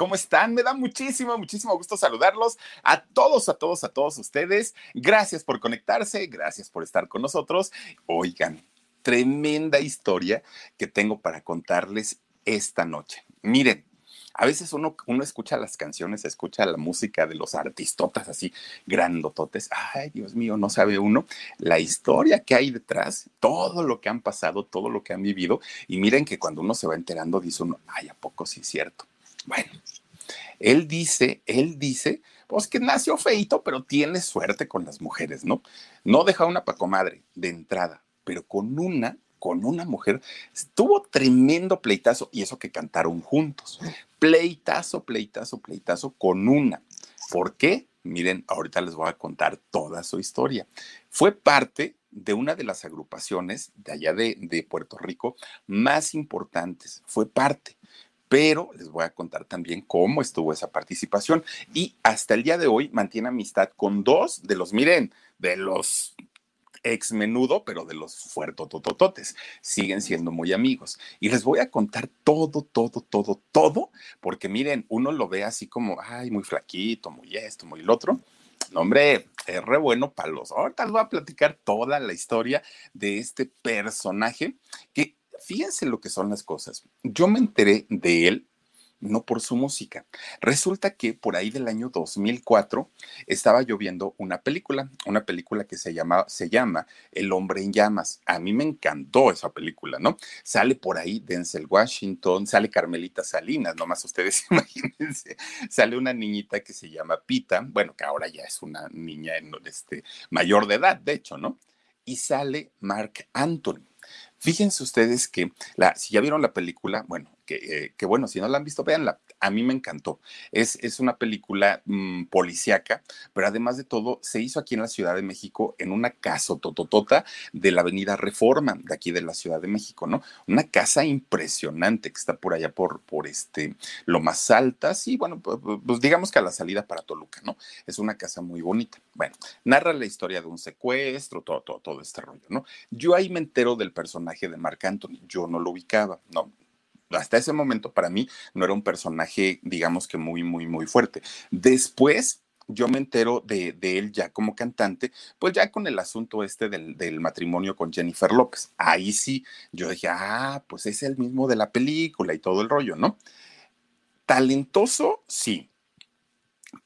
¿Cómo están? Me da muchísimo, muchísimo gusto saludarlos a todos, a todos, a todos ustedes. Gracias por conectarse, gracias por estar con nosotros. Oigan, tremenda historia que tengo para contarles esta noche. Miren, a veces uno, uno escucha las canciones, escucha la música de los artistotas así grandototes. Ay, Dios mío, no sabe uno la historia que hay detrás, todo lo que han pasado, todo lo que han vivido. Y miren que cuando uno se va enterando, dice uno, ay, ¿a poco sí es cierto? Bueno, él dice, él dice, pues que nació feito, pero tiene suerte con las mujeres, ¿no? No deja una pacomadre de entrada, pero con una con una mujer, tuvo tremendo pleitazo y eso que cantaron juntos. Pleitazo, pleitazo, pleitazo con una. ¿Por qué? Miren, ahorita les voy a contar toda su historia. Fue parte de una de las agrupaciones de allá de, de Puerto Rico más importantes. Fue parte pero les voy a contar también cómo estuvo esa participación y hasta el día de hoy mantiene amistad con dos de los, miren, de los ex menudo, pero de los fuertotototes. Siguen siendo muy amigos. Y les voy a contar todo, todo, todo, todo, porque miren, uno lo ve así como, ay, muy flaquito, muy esto, muy el otro. No, hombre, es re bueno para los. Ahorita les voy a platicar toda la historia de este personaje que fíjense lo que son las cosas. Yo me enteré de él no por su música. Resulta que por ahí del año 2004 estaba yo viendo una película, una película que se llama, se llama El hombre en llamas. A mí me encantó esa película, ¿no? Sale por ahí Denzel Washington, sale Carmelita Salinas, nomás ustedes imagínense. Sale una niñita que se llama Pita, bueno, que ahora ya es una niña este, mayor de edad, de hecho, ¿no? Y sale Mark Anthony. Fíjense ustedes que la, si ya vieron la película, bueno, eh, que, bueno, si no la han visto, véanla. A mí me encantó. Es, es una película mmm, policíaca, pero además de todo, se hizo aquí en la Ciudad de México en una casa tototota de la Avenida Reforma, de aquí de la Ciudad de México, ¿no? Una casa impresionante que está por allá por, por este, lo más alta, sí, bueno, pues, digamos que a la salida para Toluca, ¿no? Es una casa muy bonita. Bueno, narra la historia de un secuestro, todo, todo, todo este rollo, ¿no? Yo ahí me entero del personaje de Marc Anthony, yo no lo ubicaba, no, hasta ese momento para mí no era un personaje, digamos que muy, muy, muy fuerte. Después yo me entero de, él ya como cantante, pues ya con el asunto este del, del, matrimonio con Jennifer López. Ahí sí, yo dije, ah, pues es el mismo de la película y todo el rollo, ¿no? Talentoso, sí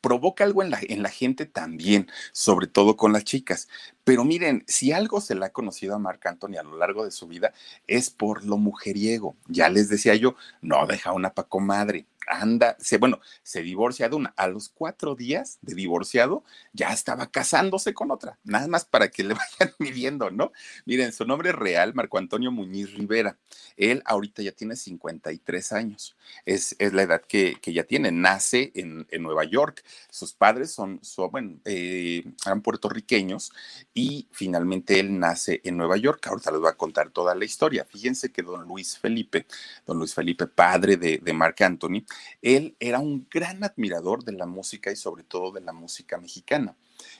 provoca algo en la, en la gente también, sobre todo con las chicas. Pero miren, si algo se le ha conocido a Marc Anthony a lo largo de su vida es por lo mujeriego. Ya les decía yo, no deja una pacomadre anda, se, bueno, se divorcia de una. A los cuatro días de divorciado ya estaba casándose con otra, nada más para que le vayan midiendo, ¿no? Miren, su nombre real, Marco Antonio Muñiz Rivera. Él ahorita ya tiene 53 años, es, es la edad que, que, ya tiene, nace en, en, Nueva York. Sus padres son, son bueno, eh, eran puertorriqueños y finalmente él nace en Nueva York. Ahorita les voy a contar toda la historia. Fíjense que don Luis Felipe, don Luis Felipe, padre de, de Marc Anthony, él era un gran admirador de la música y sobre todo de la música mexicana.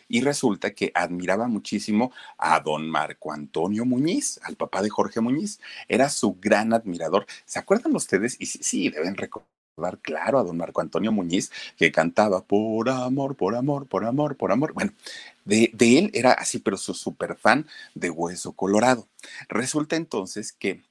Y resulta que admiraba muchísimo a don Marco Antonio Muñiz, al papá de Jorge Muñiz. Era su gran admirador. ¿Se acuerdan ustedes? Y sí, deben recordar claro a don Marco Antonio Muñiz, que cantaba por amor, por amor, por amor, por amor. Bueno, de, de él era así, pero su super fan de Hueso Colorado. Resulta entonces que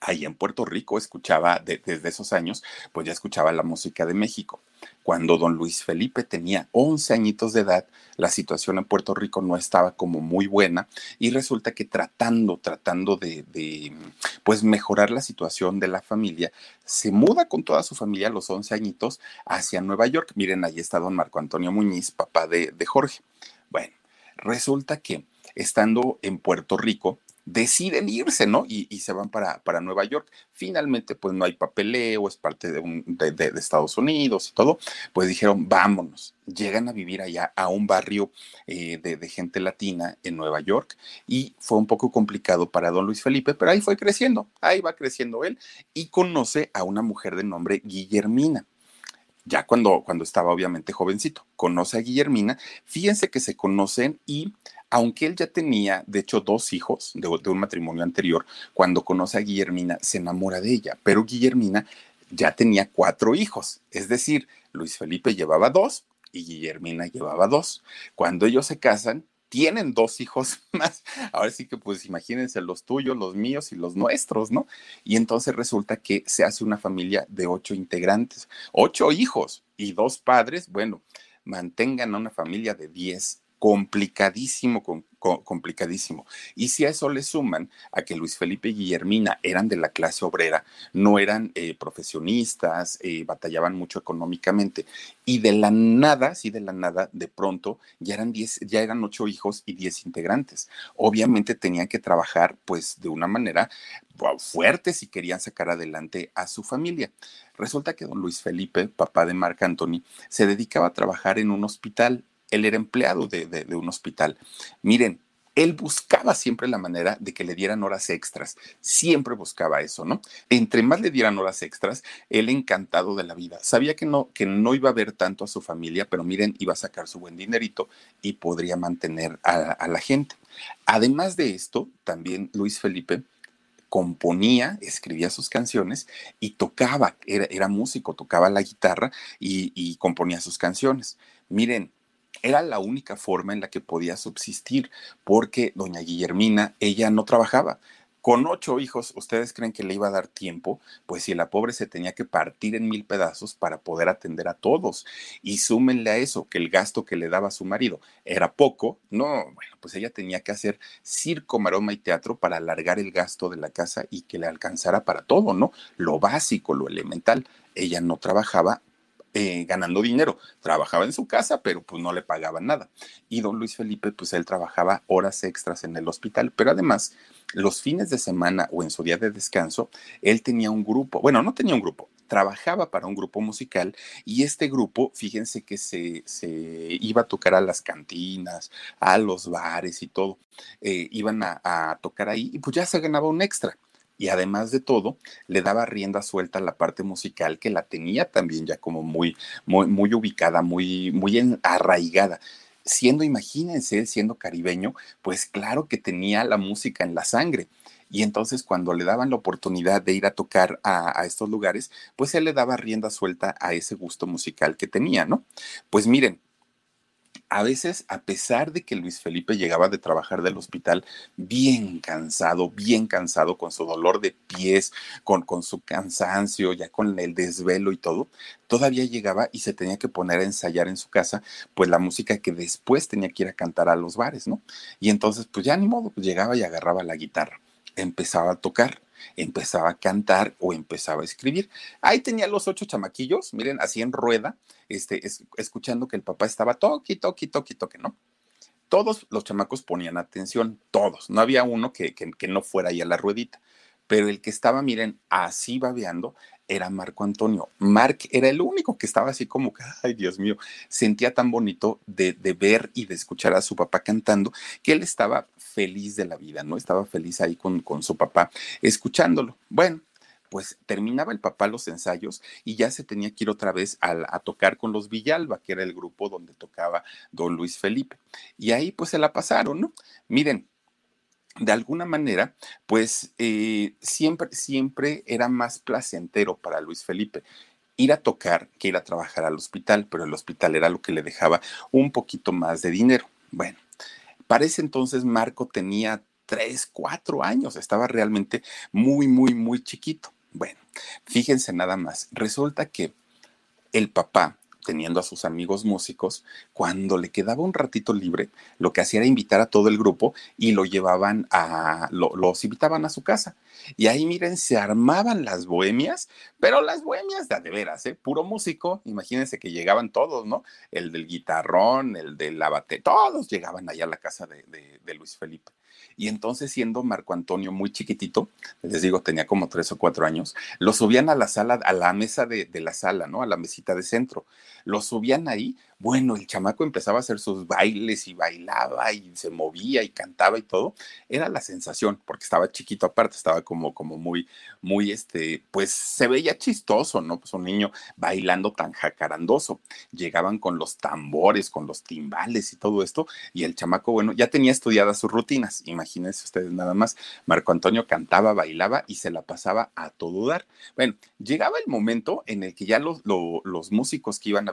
ahí en Puerto Rico escuchaba, desde esos años, pues ya escuchaba la música de México. Cuando don Luis Felipe tenía 11 añitos de edad, la situación en Puerto Rico no estaba como muy buena y resulta que tratando, tratando de, pues mejorar la situación de la familia, se muda con toda su familia a los 11 añitos hacia Nueva York. Miren, ahí está don Marco Antonio Muñiz, papá de, de Jorge. Bueno, resulta que estando en Puerto Rico, deciden irse, ¿no? Y, se van para, para, Nueva York. Finalmente, pues no hay papeleo, es parte de, un, de, Estados Unidos y todo. Pues dijeron, vámonos. Llegan a vivir allá a un barrio eh, de, gente latina en Nueva York y fue un poco complicado para don Luis Felipe, pero ahí fue creciendo, ahí va creciendo él y conoce a una mujer de nombre Guillermina ya cuando, cuando estaba obviamente jovencito. Conoce a Guillermina, fíjense que se conocen y aunque él ya tenía, de hecho, dos hijos de, un matrimonio anterior, cuando conoce a Guillermina, se enamora de ella, pero Guillermina ya tenía cuatro hijos, es decir, Luis Felipe llevaba dos y Guillermina llevaba dos. Cuando ellos se casan, tienen dos hijos más. Ahora sí que pues imagínense los tuyos, los míos y los nuestros, ¿no? Y entonces resulta que se hace una familia de ocho integrantes, ocho hijos y dos padres. Bueno, mantengan a una familia de diez complicadísimo, complicadísimo. Y si a eso le suman a que Luis Felipe y Guillermina eran de la clase obrera, no eran eh, profesionistas, eh, batallaban mucho económicamente, y de la nada, sí, de la nada, de pronto ya eran diez, ya eran ocho hijos y diez integrantes. Obviamente tenían que trabajar, pues, de una manera fuerte si querían sacar adelante a su familia. Resulta que don Luis Felipe, papá de Marc Anthony, se dedicaba a trabajar en un hospital él era empleado de, un hospital. Miren, él buscaba siempre la manera de que le dieran horas extras, siempre buscaba eso, ¿no? Entre más le dieran horas extras, él encantado de la vida. Sabía que no, que no iba a ver tanto a su familia, pero miren, iba a sacar su buen dinerito y podría mantener a, la gente. Además de esto, también Luis Felipe componía, escribía sus canciones y tocaba, era, músico, tocaba la guitarra y, y componía sus canciones. Miren, era la única forma en la que podía subsistir, porque doña Guillermina, ella no trabajaba. Con ocho hijos, ¿ustedes creen que le iba a dar tiempo? Pues si la pobre se tenía que partir en mil pedazos para poder atender a todos. Y súmenle a eso, que el gasto que le daba su marido era poco. No, bueno, pues ella tenía que hacer circo, maroma y teatro para alargar el gasto de la casa y que le alcanzara para todo, ¿no? Lo básico, lo elemental. Ella no trabajaba eh, ganando dinero. Trabajaba en su casa, pero pues no le pagaban nada. Y don Luis Felipe, pues él trabajaba horas extras en el hospital, pero además los fines de semana o en su día de descanso, él tenía un grupo, bueno, no tenía un grupo, trabajaba para un grupo musical y este grupo, fíjense que se, iba a tocar a las cantinas, a los bares y todo, eh, iban a, a, tocar ahí y pues ya se ganaba un extra y además de todo, le daba rienda suelta a la parte musical que la tenía también ya como muy, muy, muy ubicada, muy, muy arraigada. Siendo, imagínense, siendo caribeño, pues claro que tenía la música en la sangre. Y entonces cuando le daban la oportunidad de ir a tocar a, estos lugares, pues él le daba rienda suelta a ese gusto musical que tenía, ¿no? Pues miren, a veces, a pesar de que Luis Felipe llegaba de trabajar del hospital bien cansado, bien cansado, con su dolor de pies, con, con su cansancio, ya con el desvelo y todo, todavía llegaba y se tenía que poner a ensayar en su casa, pues la música que después tenía que ir a cantar a los bares, ¿no? Y entonces, pues ya ni modo, pues llegaba y agarraba la guitarra, empezaba a tocar empezaba a cantar o empezaba a escribir. Ahí tenía los ocho chamaquillos, miren, así en rueda, este, escuchando que el papá estaba toqui, toqui, toqui, toqui, ¿no? Todos los chamacos ponían atención, todos. No había uno que, que no fuera ahí a la ruedita. Pero el que estaba, miren, así babeando, era Marco Antonio. Marc era el único que estaba así como que, ay Dios mío, sentía tan bonito de, de, ver y de escuchar a su papá cantando que él estaba feliz de la vida, ¿no? Estaba feliz ahí con, con su papá escuchándolo. Bueno, pues terminaba el papá los ensayos y ya se tenía que ir otra vez a, a, tocar con los Villalba, que era el grupo donde tocaba don Luis Felipe. Y ahí pues se la pasaron, ¿no? Miren, de alguna manera, pues eh, siempre, siempre era más placentero para Luis Felipe ir a tocar que ir a trabajar al hospital, pero el hospital era lo que le dejaba un poquito más de dinero. Bueno, para ese entonces Marco tenía tres, cuatro años, estaba realmente muy, muy, muy chiquito. Bueno, fíjense nada más, resulta que el papá teniendo a sus amigos músicos, cuando le quedaba un ratito libre, lo que hacía era invitar a todo el grupo y lo llevaban a, los invitaban a su casa. Y ahí, miren, se armaban las bohemias, pero las bohemias de, de veras, ¿eh? Puro músico, imagínense que llegaban todos, ¿no? El del guitarrón, el del abate, todos llegaban allá a la casa de, de Luis Felipe. Y entonces, siendo Marco Antonio muy chiquitito, les digo, tenía como tres o cuatro años, lo subían a la sala, a la mesa de la sala, ¿no? A la mesita de centro. Lo subían ahí Bueno, el chamaco empezaba a hacer sus bailes y bailaba y se movía y cantaba y todo. Era la sensación, porque estaba chiquito aparte, estaba como, como muy, muy, este, pues se veía chistoso, ¿no? Pues un niño bailando tan jacarandoso. Llegaban con los tambores, con los timbales y todo esto, y el chamaco, bueno, ya tenía estudiadas sus rutinas. Imagínense ustedes nada más. Marco Antonio cantaba, bailaba y se la pasaba a todo dar. Bueno, llegaba el momento en el que ya los, los músicos que iban a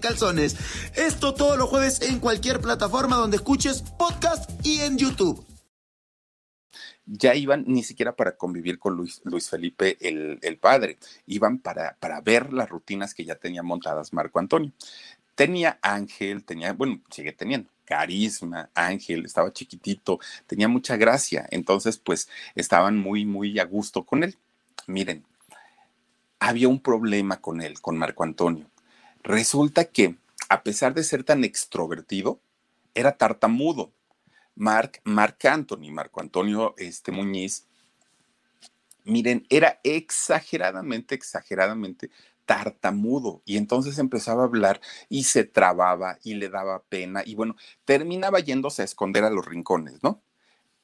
calzones. Esto todos los jueves en cualquier plataforma donde escuches podcast y en YouTube. Ya iban ni siquiera para convivir con Luis, Luis Felipe el, el, padre, iban para, para ver las rutinas que ya tenía montadas Marco Antonio. Tenía Ángel, tenía, bueno, sigue teniendo carisma, Ángel, estaba chiquitito, tenía mucha gracia, entonces pues estaban muy, muy a gusto con él. Miren, había un problema con él, con Marco Antonio. Resulta que a pesar de ser tan extrovertido, era tartamudo. Mark, Mark Anthony, Marco Antonio este, Muñiz, miren, era exageradamente, exageradamente tartamudo y entonces empezaba a hablar y se trababa y le daba pena y bueno, terminaba yéndose a esconder a los rincones, ¿no?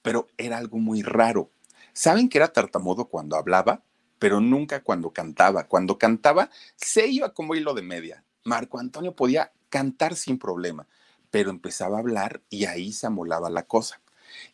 Pero era algo muy raro. ¿Saben que era tartamudo cuando hablaba? Pero nunca cuando cantaba. Cuando cantaba se iba como hilo de media. Marco Antonio podía cantar sin problema, pero empezaba a hablar y ahí se amolaba la cosa.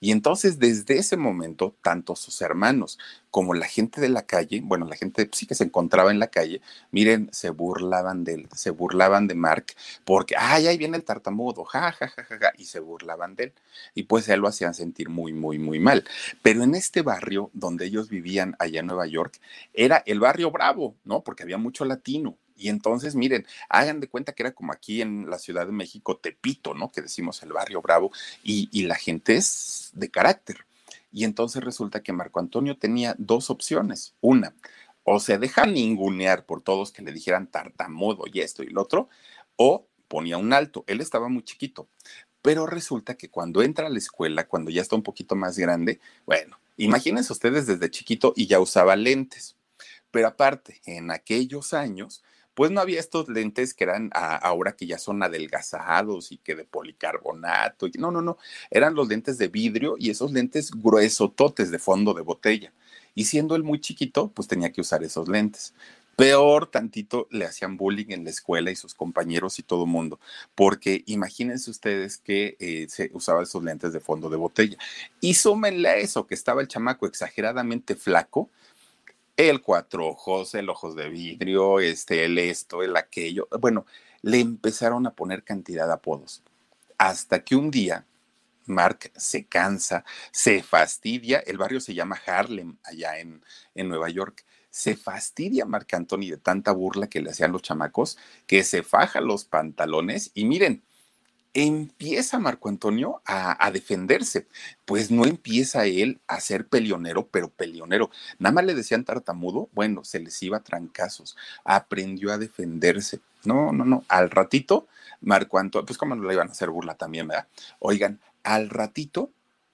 Y entonces desde ese momento, tanto sus hermanos como la gente de la calle, bueno, la gente sí que se encontraba en la calle, miren, se burlaban de él, se burlaban de Mark, porque, ay, ahí viene el tartamudo, ja, ja, ja, ja, ja, y se burlaban de él. Y pues él lo hacían sentir muy, muy, muy mal. Pero en este barrio donde ellos vivían allá en Nueva York, era el barrio bravo, ¿no? Porque había mucho latino, y entonces, miren, hagan de cuenta que era como aquí en la Ciudad de México, Tepito, ¿no? Que decimos el barrio bravo, y, y la gente es de carácter. Y entonces resulta que Marco Antonio tenía dos opciones. Una, o se deja ningunear por todos que le dijeran tartamudo y esto y lo otro, o ponía un alto. Él estaba muy chiquito. Pero resulta que cuando entra a la escuela, cuando ya está un poquito más grande, bueno, imagínense ustedes desde chiquito y ya usaba lentes. Pero aparte, en aquellos años, pues no había estos lentes que eran ahora que ya son adelgazados y que de policarbonato. Y, no, no, no. Eran los lentes de vidrio y esos lentes gruesototes de fondo de botella. Y siendo él muy chiquito, pues tenía que usar esos lentes. Peor tantito le hacían bullying en la escuela y sus compañeros y todo mundo, porque imagínense ustedes que eh, se usaba esos lentes de fondo de botella. Y súmenle a eso, que estaba el chamaco exageradamente flaco, el cuatro ojos, el ojos de vidrio, este, el esto, el aquello. Bueno, le empezaron a poner cantidad de apodos. Hasta que un día Mark se cansa, se fastidia, el barrio se llama Harlem, allá en, en Nueva York. Se fastidia Mark Anthony de tanta burla que le hacían los chamacos, que se faja los pantalones y miren, empieza Marco Antonio a, defenderse. Pues no empieza él a ser pelionero, pero pelionero. Nada más le decían tartamudo, bueno, se les iba a trancazos. Aprendió a defenderse. No, no, no. Al ratito, Marco Antonio, pues como no le iban a hacer burla también, ¿verdad? Oigan, al ratito,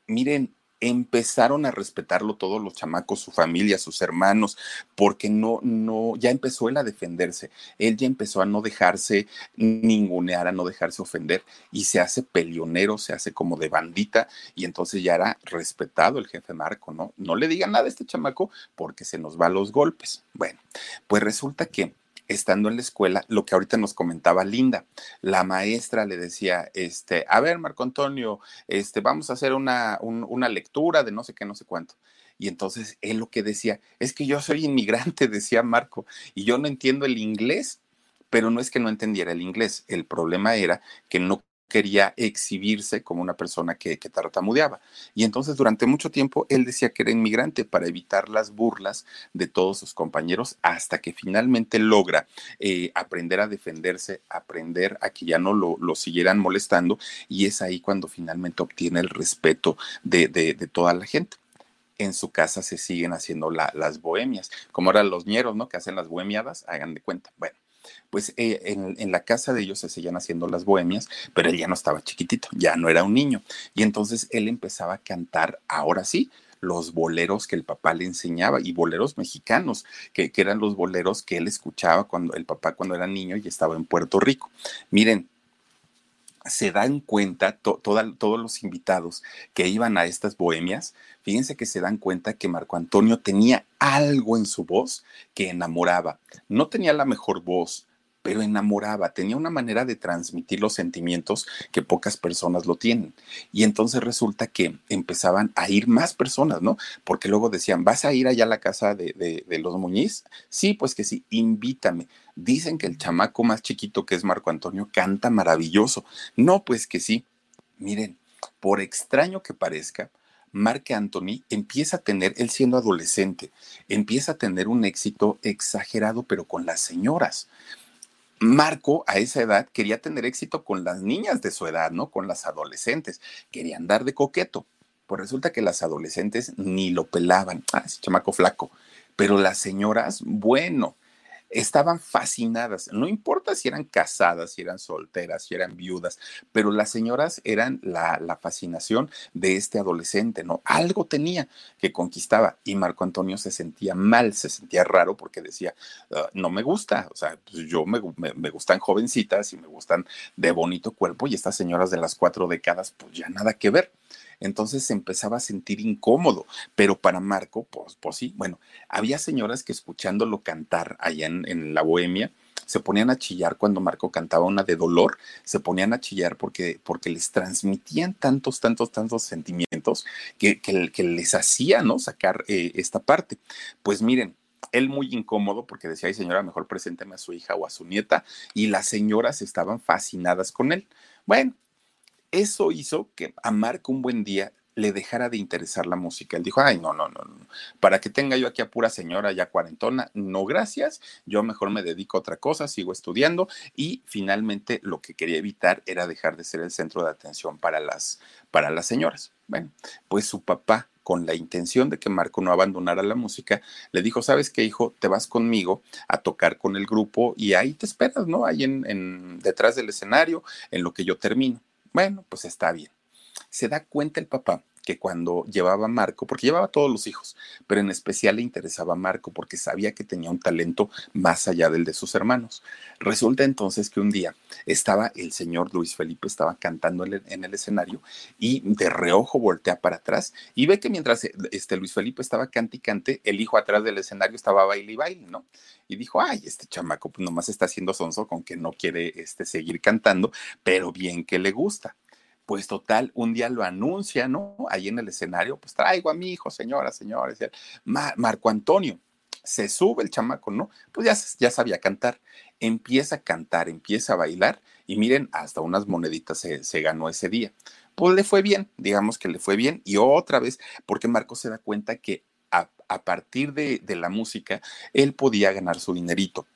miren, empezaron a respetarlo todos los chamacos, su familia, sus hermanos, porque no, no, ya empezó él a defenderse, él ya empezó a no dejarse ningunear, a no dejarse ofender y se hace pelionero, se hace como de bandita y entonces ya era respetado el jefe Marco, ¿no? No le digan nada a este chamaco porque se nos va a los golpes. Bueno, pues resulta que estando en la escuela, lo que ahorita nos comentaba Linda, la maestra le decía, este, a ver, Marco Antonio, este, vamos a hacer una, una lectura de no sé qué, no sé cuánto. Y entonces él lo que decía, es que yo soy inmigrante, decía Marco, y yo no entiendo el inglés, pero no es que no entendiera el inglés, el problema era que no quería exhibirse como una persona que, tartamudeaba. Y entonces durante mucho tiempo él decía que era inmigrante para evitar las burlas de todos sus compañeros hasta que finalmente logra eh, aprender a defenderse, aprender a que ya no lo, lo, siguieran molestando y es ahí cuando finalmente obtiene el respeto de, de, toda la gente en su casa se siguen haciendo la, las bohemias, como eran los ñeros, ¿no? Que hacen las bohemiadas, hagan de cuenta. Bueno, pues eh, en, en, la casa de ellos se seguían haciendo las bohemias, pero él ya no estaba chiquitito, ya no era un niño. Y entonces él empezaba a cantar, ahora sí, los boleros que el papá le enseñaba y boleros mexicanos, que, que eran los boleros que él escuchaba cuando el papá cuando era niño y estaba en Puerto Rico. Miren, se dan cuenta, todos los invitados que iban a estas bohemias, fíjense que se dan cuenta que Marco Antonio tenía algo en su voz que enamoraba. No tenía la mejor voz, pero enamoraba, tenía una manera de transmitir los sentimientos que pocas personas lo tienen. Y entonces resulta que empezaban a ir más personas, ¿no? Porque luego decían, ¿vas a ir allá a la casa de, de, los Muñiz? Sí, pues que sí, invítame. Dicen que el chamaco más chiquito que es Marco Antonio canta maravilloso. No, pues que sí. Miren, por extraño que parezca, Mark Anthony empieza a tener, él siendo adolescente, empieza a tener un éxito exagerado, pero con las señoras. Marco a esa edad quería tener éxito con las niñas de su edad, ¿no? Con las adolescentes. Quería andar de coqueto. Pues resulta que las adolescentes ni lo pelaban. Ah, ese chamaco flaco. Pero las señoras, bueno, estaban fascinadas. No importa si eran casadas, si eran solteras, si eran viudas, pero las señoras eran la, la, fascinación de este adolescente, ¿no? Algo tenía que conquistaba y Marco Antonio se sentía mal, se sentía raro porque decía, uh, no me gusta, o sea, pues yo me, me, me, gustan jovencitas y me gustan de bonito cuerpo y estas señoras de las cuatro décadas, pues ya nada que ver entonces se empezaba a sentir incómodo, pero para Marco, pues, pues sí, bueno, había señoras que escuchándolo cantar allá en, la bohemia, se ponían a chillar cuando Marco cantaba una de dolor, se ponían a chillar porque, porque les transmitían tantos, tantos, tantos sentimientos que, que, que les hacía, ¿no? Sacar eh, esta parte. Pues miren, él muy incómodo porque decía, ay señora, mejor presénteme a su hija o a su nieta, y las señoras estaban fascinadas con él. Bueno, eso hizo que a Marco un buen día le dejara de interesar la música. Él dijo, ay, no, no, no, no, para que tenga yo aquí a pura señora ya cuarentona, no, gracias, yo mejor me dedico a otra cosa, sigo estudiando y finalmente lo que quería evitar era dejar de ser el centro de atención para las, para las señoras. Bueno, pues su papá con la intención de que Marco no abandonara la música, le dijo, ¿sabes qué, hijo? Te vas conmigo a tocar con el grupo y ahí te esperas, ¿no? Ahí en, en detrás del escenario, en lo que yo termino. Bueno, pues está bien. Se da cuenta el papá que cuando llevaba a Marco, porque llevaba a todos los hijos, pero en especial le interesaba a Marco porque sabía que tenía un talento más allá del de sus hermanos. Resulta entonces que un día estaba el señor Luis Felipe, estaba cantando en el escenario y de reojo voltea para atrás y ve que mientras este Luis Felipe estaba cante y cante, el hijo atrás del escenario estaba baile y baile, ¿no? Y dijo, ay, este chamaco pues nomás está haciendo sonso con que no quiere este, seguir cantando, pero bien que le gusta pues total, un día lo anuncia, ¿no? Ahí en el escenario, pues traigo a mi hijo, señora, señores, Mar Marco Antonio. Se sube el chamaco, ¿no? Pues ya, ya sabía cantar. Empieza a cantar, empieza a bailar y miren, hasta unas moneditas se, se ganó ese día. Pues le fue bien, digamos que le fue bien. Y otra vez, porque Marco se da cuenta que a, a partir de, de la música, él podía ganar su dinerito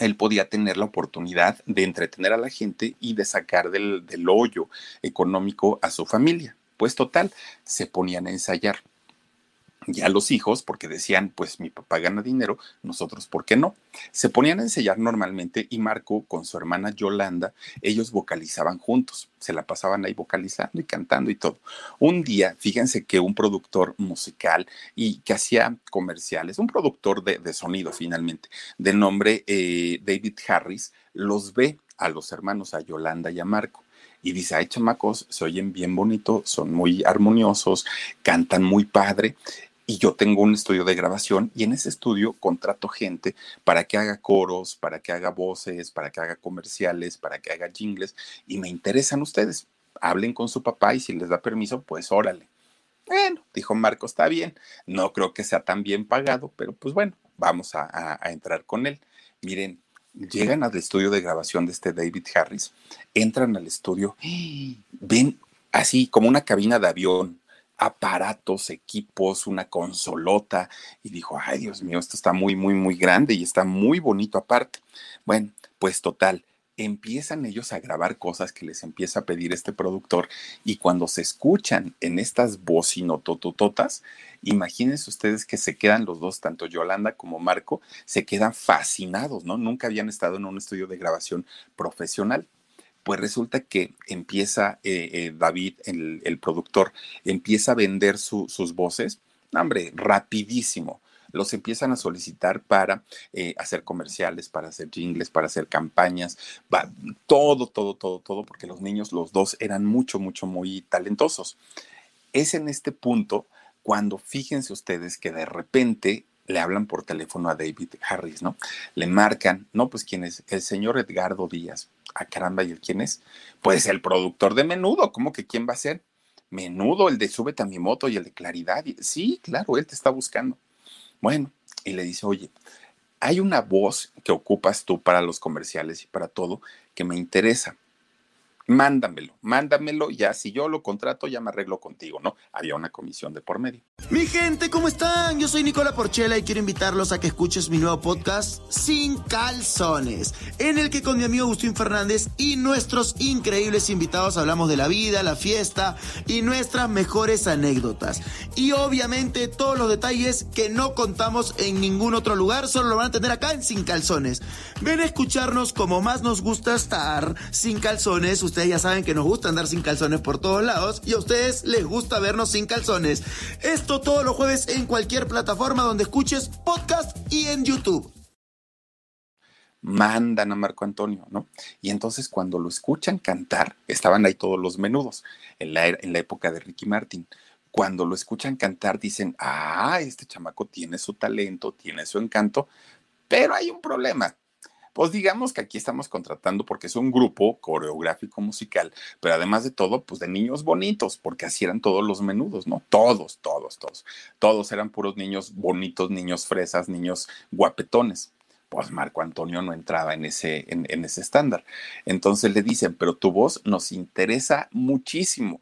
él podía tener la oportunidad de entretener a la gente y de sacar del, del, hoyo económico a su familia. Pues total, se ponían a ensayar. Ya los hijos, porque decían, pues mi papá gana dinero, nosotros, ¿por qué no? Se ponían a ensayar normalmente y Marco con su hermana Yolanda, ellos vocalizaban juntos, se la pasaban ahí vocalizando y cantando y todo. Un día, fíjense que un productor musical y que hacía comerciales, un productor de, de sonido finalmente, de nombre eh, David Harris, los ve a los hermanos, a Yolanda y a Marco y dice, ay chamacos, se oyen bien bonitos, son muy armoniosos, cantan muy padre y yo tengo un estudio de grabación y en ese estudio contrato gente para que haga coros, para que haga voces, para que haga comerciales, para que haga jingles y me interesan ustedes. Hablen con su papá y si les da permiso, pues órale. Bueno, dijo Marco, está bien. No creo que sea tan bien pagado, pero pues bueno, vamos a, a, a entrar con él. Miren, llegan al estudio de grabación de este David Harris, entran al estudio, ven así como una cabina de avión, aparatos, equipos, una consolota, y dijo, ay Dios mío, esto está muy, muy, muy grande y está muy bonito aparte. Bueno, pues total, empiezan ellos a grabar cosas que les empieza a pedir este productor y cuando se escuchan en estas bocinototototas, imagínense ustedes que se quedan los dos, tanto Yolanda como Marco, se quedan fascinados, ¿no? Nunca habían estado en un estudio de grabación profesional. Pues resulta que empieza eh, eh, David, el, productor, empieza a vender sus voces, hombre, rapidísimo los empiezan a solicitar para eh, hacer comerciales, para hacer jingles, para hacer campañas, todo, todo, todo, todo, porque los niños, los dos, eran mucho, mucho, muy talentosos. Es en este punto cuando fíjense ustedes que de repente le hablan por teléfono a David Harris, ¿no? Le marcan, no, pues quién es, el señor Edgardo Díaz. Ah, caramba, ¿y el quién es? Pues el productor de Menudo, ¿cómo que quién va a ser? Menudo, el de Súbete a mi moto y el de Claridad. Sí, claro, él te está buscando. Bueno, y le dice, oye, hay una voz que ocupas tú para los comerciales y para todo que me interesa mándamelo, mándamelo, ya si yo lo contrato ya me arreglo contigo, ¿no? Había una comisión de por medio. Mi gente, ¿cómo están? Yo soy Nicola Porchela y quiero invitarlos a que escuches mi nuevo podcast Sin Calzones, en el que con mi amigo Agustín Fernández y nuestros increíbles invitados hablamos de la vida, la fiesta y nuestras mejores anécdotas. Y obviamente todos los detalles que no contamos en ningún otro lugar, solo lo van a tener acá en Sin Calzones. Ven a escucharnos como más nos gusta estar sin calzones Ustedes ya saben que nos gusta andar sin calzones por todos lados y a ustedes les gusta vernos sin calzones. Esto todos los jueves en cualquier plataforma donde escuches podcast y en YouTube mandan a Marco Antonio, ¿no? Y entonces cuando lo escuchan cantar, estaban ahí todos los menudos en la, en la, época de Ricky Martin. Cuando lo escuchan cantar, dicen, ah, este chamaco tiene su talento, tiene su encanto, pero hay un problema. Pues digamos que aquí estamos contratando porque es un grupo coreográfico musical, pero además de todo, pues de niños bonitos, porque así eran todos los menudos, ¿no? Todos, todos, todos. Todos eran puros niños bonitos, niños fresas, niños guapetones pues Marco Antonio no entraba en ese, en, en, ese estándar. Entonces le dicen, pero tu voz nos interesa muchísimo,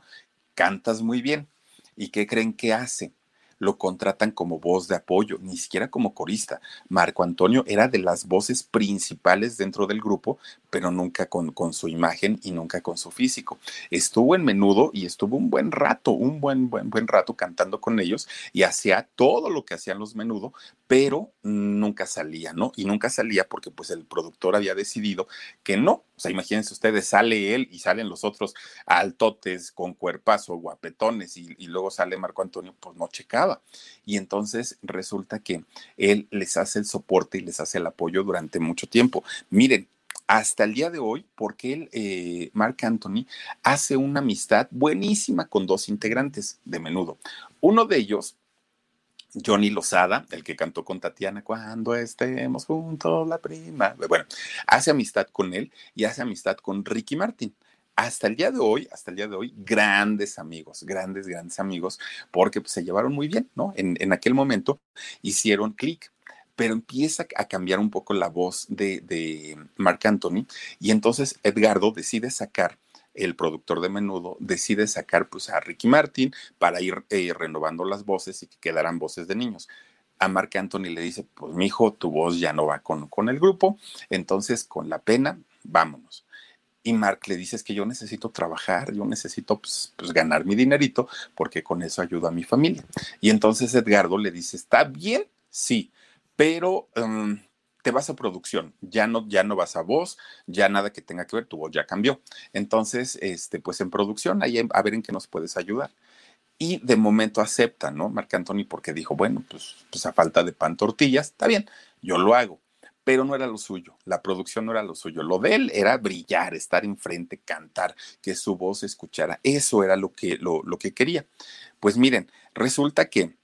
cantas muy bien. ¿Y qué creen que hace? Lo contratan como voz de apoyo, ni siquiera como corista. Marco Antonio era de las voces principales dentro del grupo, pero nunca con, con su imagen y nunca con su físico. Estuvo en menudo y estuvo un buen rato, un buen, buen, buen rato cantando con ellos y hacía todo lo que hacían los menudo, pero nunca salía, ¿no? Y nunca salía porque pues el productor había decidido que no. O sea, imagínense ustedes, sale él y salen los otros altotes con cuerpazo, guapetones y, luego sale Marco Antonio, pues no checaba. Y entonces resulta que él les hace el soporte y les hace el apoyo durante mucho tiempo. Miren, hasta el día de hoy, porque él, eh, Mark Anthony, hace una amistad buenísima con dos integrantes de menudo. Uno de ellos Johnny Lozada, el que cantó con Tatiana, cuando estemos juntos la prima. Bueno, hace amistad con él y hace amistad con Ricky Martin. Hasta el día de hoy, hasta el día de hoy, grandes amigos, grandes, grandes amigos, porque pues, se llevaron muy bien, ¿no? En, en aquel momento hicieron clic pero empieza a cambiar un poco la voz de, de Marc Anthony y entonces Edgardo decide sacar el productor de menudo decide sacar pues, a Ricky Martin para ir eh, renovando las voces y que quedaran voces de niños. A Mark Anthony le dice, pues mi hijo, tu voz ya no va con, con el grupo, entonces con la pena, vámonos. Y Mark le dice, es que yo necesito trabajar, yo necesito pues, pues, ganar mi dinerito porque con eso ayudo a mi familia. Y entonces Edgardo le dice, está bien, sí, pero um, te vas a producción, ya no, ya no vas a voz, ya nada que tenga que ver, tu voz ya cambió. Entonces, este, pues en producción, ahí a ver en qué nos puedes ayudar. Y de momento acepta, ¿no? Marc Anthony, porque dijo, bueno, pues, pues a falta de pan tortillas, está bien, yo lo hago. Pero no era lo suyo, la producción no era lo suyo. Lo de él era brillar, estar enfrente, cantar, que su voz escuchara. Eso era lo que, lo, lo que quería. Pues miren, resulta que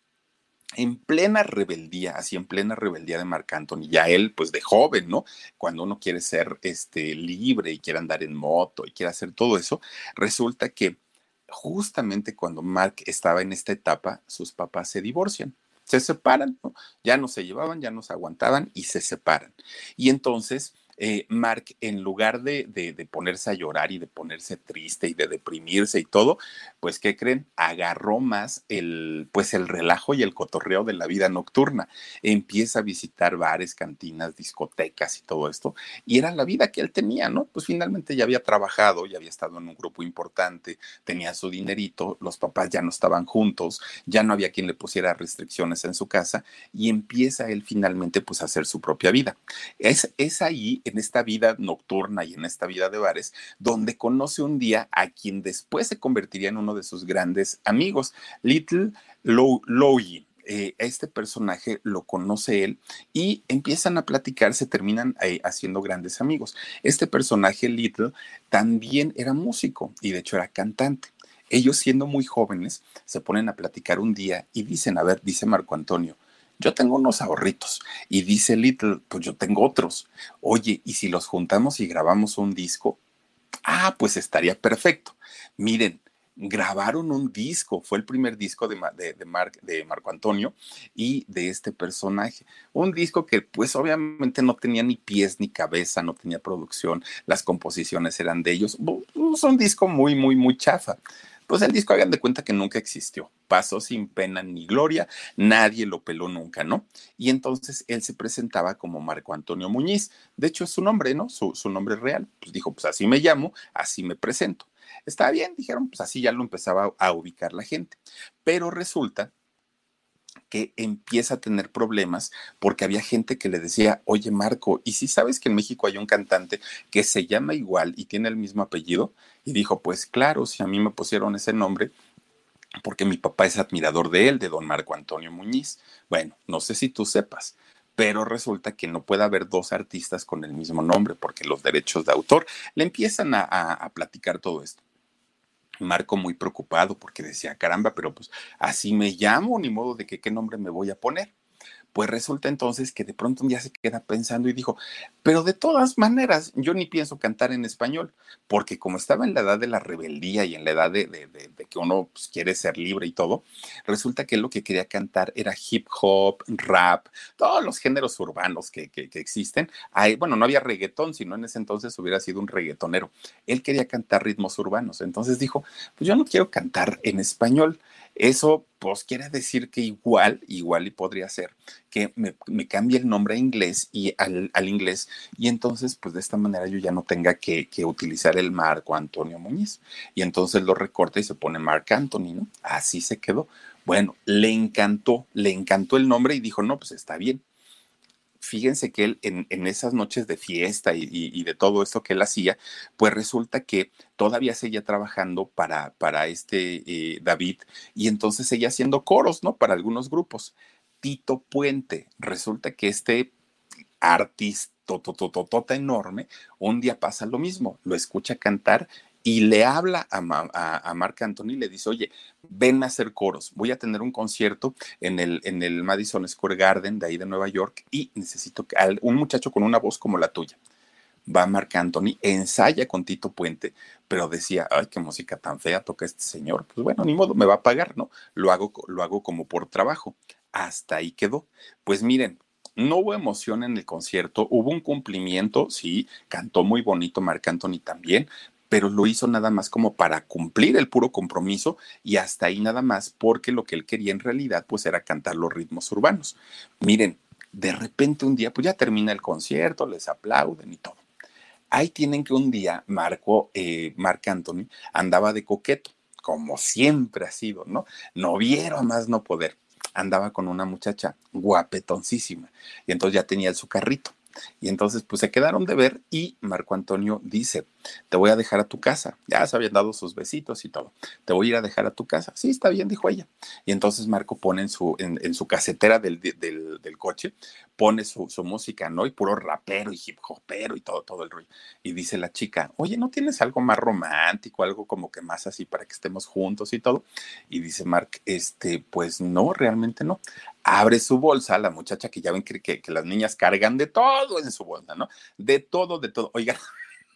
en plena rebeldía, así en plena rebeldía de Marc Anthony, ya él, pues de joven, ¿no? Cuando uno quiere ser este, libre y quiere andar en moto y quiere hacer todo eso, resulta que justamente cuando Mark estaba en esta etapa, sus papás se divorcian, se separan, ¿no? Ya no se llevaban, ya no se aguantaban y se separan. Y entonces eh, Mark, en lugar de, de, ponerse a llorar y de ponerse triste y de deprimirse y todo, pues, ¿qué creen? Agarró más el, pues, el relajo y el cotorreo de la vida nocturna. Empieza a visitar bares, cantinas, discotecas y todo esto. Y era la vida que él tenía, ¿no? Pues finalmente ya había trabajado, ya había estado en un grupo importante, tenía su dinerito, los papás ya no estaban juntos, ya no había quien le pusiera restricciones en su casa y empieza él finalmente pues a hacer su propia vida. Es, es ahí en esta vida nocturna y en esta vida de bares, donde conoce un día a quien después se convertiría en uno de sus grandes amigos, Little Louie. Eh, este personaje lo conoce él y empiezan a platicar, se terminan eh, haciendo grandes amigos. Este personaje, Little, también era músico y de hecho era cantante. Ellos siendo muy jóvenes se ponen a platicar un día y dicen, a ver, dice Marco Antonio, yo tengo unos ahorritos. Y dice Little, pues yo tengo otros. Oye, ¿y si los juntamos y grabamos un disco? Ah, pues estaría perfecto. Miren, grabaron un disco, fue el primer disco de, de, de, Marco Antonio y de este personaje. Un disco que pues obviamente no tenía ni pies ni cabeza, no tenía producción, las composiciones eran de ellos. Es un disco muy, muy, muy chafa. Pues el disco, hagan de cuenta que nunca existió. Pasó sin pena ni gloria, nadie lo peló nunca, ¿no? Y entonces él se presentaba como Marco Antonio Muñiz. De hecho, es su nombre, ¿no? Su, nombre real. Pues dijo, pues así me llamo, así me presento. Está bien, dijeron, pues así ya lo empezaba a ubicar la gente. Pero resulta que empieza a tener problemas porque había gente que le decía, oye Marco, ¿y si sabes que en México hay un cantante que se llama igual y tiene el mismo apellido? Y dijo, pues claro, si a mí me pusieron ese nombre, porque mi papá es admirador de él, de don Marco Antonio Muñiz. Bueno, no sé si tú sepas, pero resulta que no puede haber dos artistas con el mismo nombre porque los derechos de autor le empiezan a, a platicar todo esto. Marco muy preocupado porque decía, caramba, pero pues así me llamo, ni modo de que qué nombre me voy a poner. Pues resulta entonces que de pronto un día se queda pensando y dijo, pero de todas maneras, yo ni pienso cantar en español, porque como estaba en la edad de la rebeldía y en la edad de, que uno pues, quiere ser libre y todo, resulta que lo que quería cantar era hip hop, rap, todos los géneros urbanos que, existen. bueno, no había reggaetón, sino en ese entonces hubiera sido un reggaetonero. Él quería cantar ritmos urbanos, entonces dijo, pues yo no quiero cantar en español. Eso, pues, quiere decir que igual, igual y podría ser que me, cambie el nombre a inglés y al, inglés, y entonces, pues, de esta manera yo ya no tenga que, utilizar el Marco Antonio Muñiz. Y entonces lo recorta y se pone Marc Anthony, ¿no? Así se quedó. Bueno, le encantó, le encantó el nombre y dijo, no, pues está bien fíjense que él en, esas noches de fiesta y, de todo esto que él hacía, pues resulta que todavía seguía trabajando para, para este eh, David y entonces seguía haciendo coros, ¿no? Para algunos grupos. Tito Puente, resulta que este artista enorme, un día pasa lo mismo, lo escucha cantar y le habla a, a, Marc Anthony y le dice, oye, ven a hacer coros, voy a tener un concierto en el, Madison Square Garden de ahí de Nueva York y necesito que, un muchacho con una voz como la tuya. Va Marc Anthony, ensaya con Tito Puente, pero decía, ay, qué música tan fea toca este señor. Pues bueno, ni modo, me va a pagar, ¿no? Lo hago, lo hago como por trabajo. Hasta ahí quedó. Pues miren, no hubo emoción en el concierto, hubo un cumplimiento, sí, cantó muy bonito Marc Anthony también, pero lo hizo nada más como para cumplir el puro compromiso y hasta ahí nada más porque lo que él quería en realidad pues era cantar los ritmos urbanos. Miren, de repente un día pues ya termina el concierto, les aplauden y todo. Ahí tienen que un día Marco, eh, Marc Anthony andaba de coqueto, como siempre ha sido, ¿no? No vieron más no poder. Andaba con una muchacha guapetoncísima y entonces ya tenía su carrito. Y entonces, pues se quedaron de ver y Marco Antonio dice, te voy a dejar a tu casa. Ya se habían dado sus besitos y todo. Te voy a ir a dejar a tu casa. Sí, está bien, dijo ella. Y entonces Marco pone en su, en, su casetera del, del, coche, pone su, música, ¿no? Y puro rapero y hip hopero y todo, todo el rollo. Y dice la chica, oye, ¿no tienes algo más romántico, algo como que más así para que estemos juntos y todo? Y dice Mark, este, pues no, realmente no abre su bolsa, la muchacha que ya ven que, que, las niñas cargan de todo en su bolsa, ¿no? De todo, de todo. Oigan,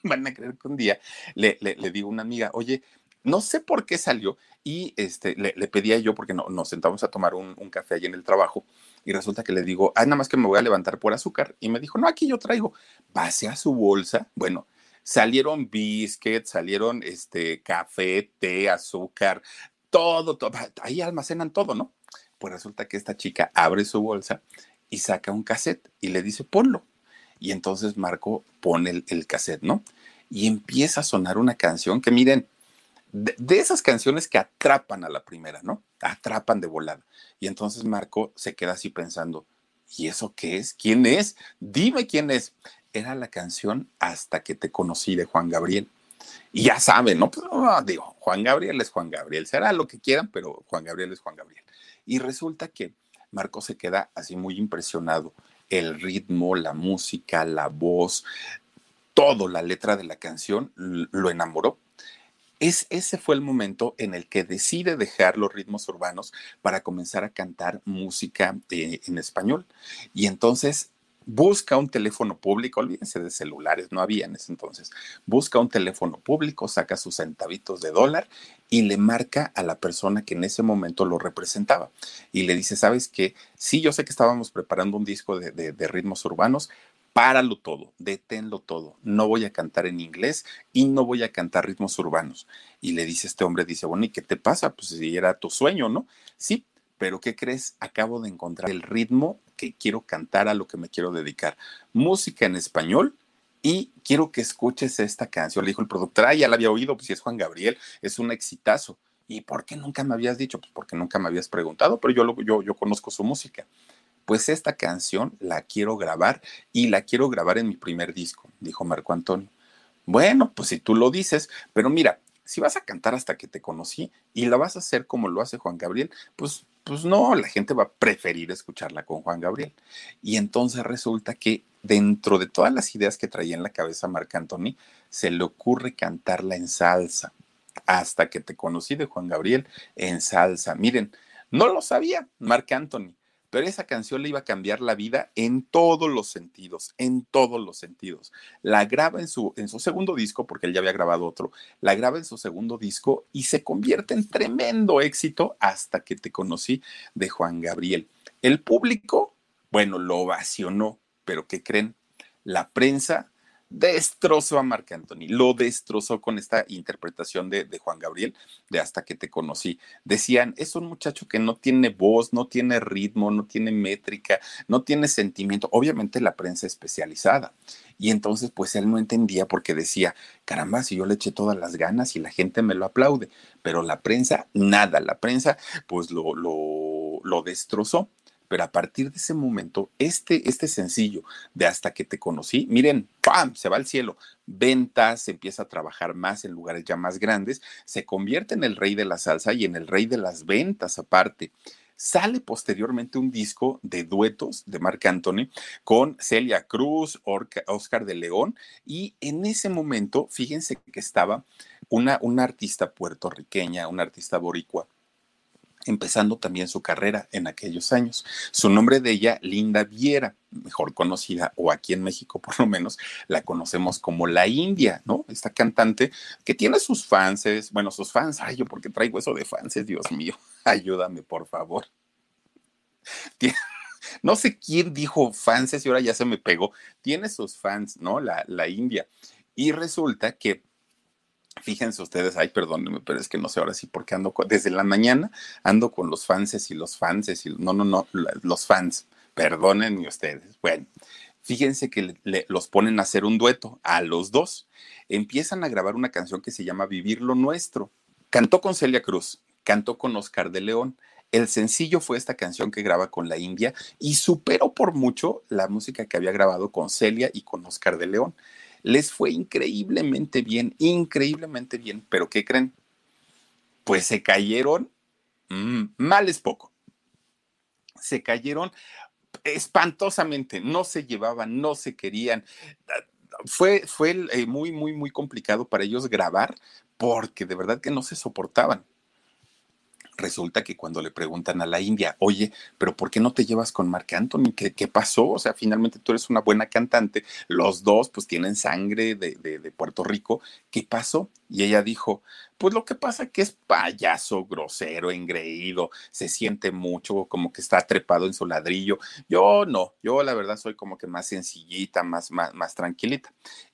van a creer que un día le, le, digo a una amiga, oye, no sé por qué salió y este, le, pedía yo, porque no, nos sentamos a tomar un, café allí en el trabajo, y resulta que le digo, ah, nada más que me voy a levantar por azúcar. Y me dijo, no, aquí yo traigo. Pase a su bolsa. Bueno, salieron biscuits, salieron este, café, té, azúcar, todo, todo, ahí almacenan todo, ¿no? Pues resulta que esta chica abre su bolsa y saca un cassette y le dice, ponlo. Y entonces Marco pone el, el cassette, ¿no? Y empieza a sonar una canción que miren, de, esas canciones que atrapan a la primera, ¿no? Atrapan de volada. Y entonces Marco se queda así pensando, ¿y eso qué es? ¿Quién es? Dime quién es. Era la canción Hasta que te conocí de Juan Gabriel. Y ya saben, ¿no? Pues, digo, Juan Gabriel es Juan Gabriel, será lo que quieran, pero Juan Gabriel es Juan Gabriel. Y resulta que Marco se queda así muy impresionado. El ritmo, la música, la voz, todo, la letra de la canción lo enamoró es, ese fue el momento en el que decide dejar los ritmos urbanos para comenzar a cantar música eh, en español. Y entonces busca un teléfono público, olvídense de celulares, no había en ese entonces, busca un teléfono público, saca sus centavitos de dólar y le marca a la persona que en ese momento lo representaba. Y le dice, ¿sabes qué? Sí, yo sé que estábamos preparando un disco de ritmos urbanos, páralo todo, deténlo todo, no voy a cantar en inglés y no voy a cantar ritmos urbanos. Y le dice este hombre, dice, bueno, ¿y qué te pasa? Pues si era tu sueño, ¿no? Sí, pero ¿qué crees? Acabo de encontrar el ritmo que quiero cantar, a lo que me quiero dedicar. Música en español y quiero que escuches esta canción. Le dijo el productor, ah, ya la había oído, pues si es Juan Gabriel, es un exitazo. ¿Y por qué nunca me habías dicho? Pues porque nunca me habías preguntado, pero yo, yo, yo conozco su música pues esta canción la quiero grabar y la quiero grabar en mi primer disco, dijo Marco Antonio. Bueno, pues si tú lo dices, pero mira, si vas a cantar hasta que te conocí y la vas a hacer como lo hace Juan Gabriel, pues, pues no, la gente va a preferir escucharla con Juan Gabriel. Y entonces resulta que dentro de todas las ideas que traía en la cabeza Marc Anthony, se le ocurre cantarla en salsa. Hasta que te conocí de Juan Gabriel en salsa. Miren, no lo sabía Marc Anthony pero esa canción le iba a cambiar la vida en todos los sentidos, en todos los sentidos. La graba en su, en su segundo disco, porque él ya había grabado otro, la graba en su segundo disco y se convierte en tremendo éxito hasta que te conocí de Juan Gabriel. El público, bueno, lo ovacionó, pero ¿qué creen? La prensa destrozó a Marc Anthony, lo destrozó con esta interpretación de, Juan Gabriel, de hasta que te conocí. Decían, es un muchacho que no tiene voz, no tiene ritmo, no tiene métrica, no tiene sentimiento, obviamente la prensa especializada. Y entonces, pues él no entendía porque decía, caramba, si yo le eché todas las ganas y la gente me lo aplaude, pero la prensa, nada, la prensa, pues lo, lo, lo destrozó pero a partir de ese momento, este, este sencillo de Hasta que te conocí, miren, ¡pam! Se va al cielo. Ventas, se empieza a trabajar más en lugares ya más grandes, se convierte en el rey de la salsa y en el rey de las ventas aparte. Sale posteriormente un disco de duetos de Marc Anthony con Celia Cruz, Oscar de León, y en ese momento, fíjense que estaba una, una artista puertorriqueña, una artista boricua, empezando también su carrera en aquellos años. Su nombre de ella, Linda Viera, mejor conocida, o aquí en México por lo menos, la conocemos como la India, ¿no? Esta cantante que tiene sus fans, bueno, sus fans, ay, yo porque traigo eso de fans, Dios mío, ayúdame, por favor. no sé quién dijo fans y ahora ya se me pegó. Tiene sus fans, ¿no? La, la India. Y resulta que Fíjense ustedes, ay, perdónenme, pero es que no sé ahora sí porque ando desde la mañana ando con los fanses y los fanses y no, no, no, los fans, perdónenme ustedes. Bueno, fíjense que los ponen a hacer un dueto a los dos. Empiezan a grabar una canción que se llama Vivir lo Nuestro. Cantó con Celia Cruz, cantó con Oscar de León. El sencillo fue esta canción que graba con la India y superó por mucho la música que había grabado con Celia y con Oscar de León les fue increíblemente bien, increíblemente bien, pero ¿qué creen? Pues se cayeron, mm, mal es poco, se cayeron espantosamente, no se llevaban, no se querían. Fue, fue eh, muy, muy, muy complicado para ellos grabar porque de verdad que no se soportaban. Resulta que cuando le preguntan a la India, oye, pero ¿por qué no te llevas con Marc Anthony? ¿Qué, ¿Qué, pasó? O sea, finalmente tú eres una buena cantante, los dos pues tienen sangre de, de, Puerto Rico, ¿qué pasó? Y ella dijo, pues lo que pasa que es payaso, grosero, engreído, se siente mucho, como que está trepado en su ladrillo. Yo no, yo la verdad soy como que más sencillita, más, más, más tranquilita.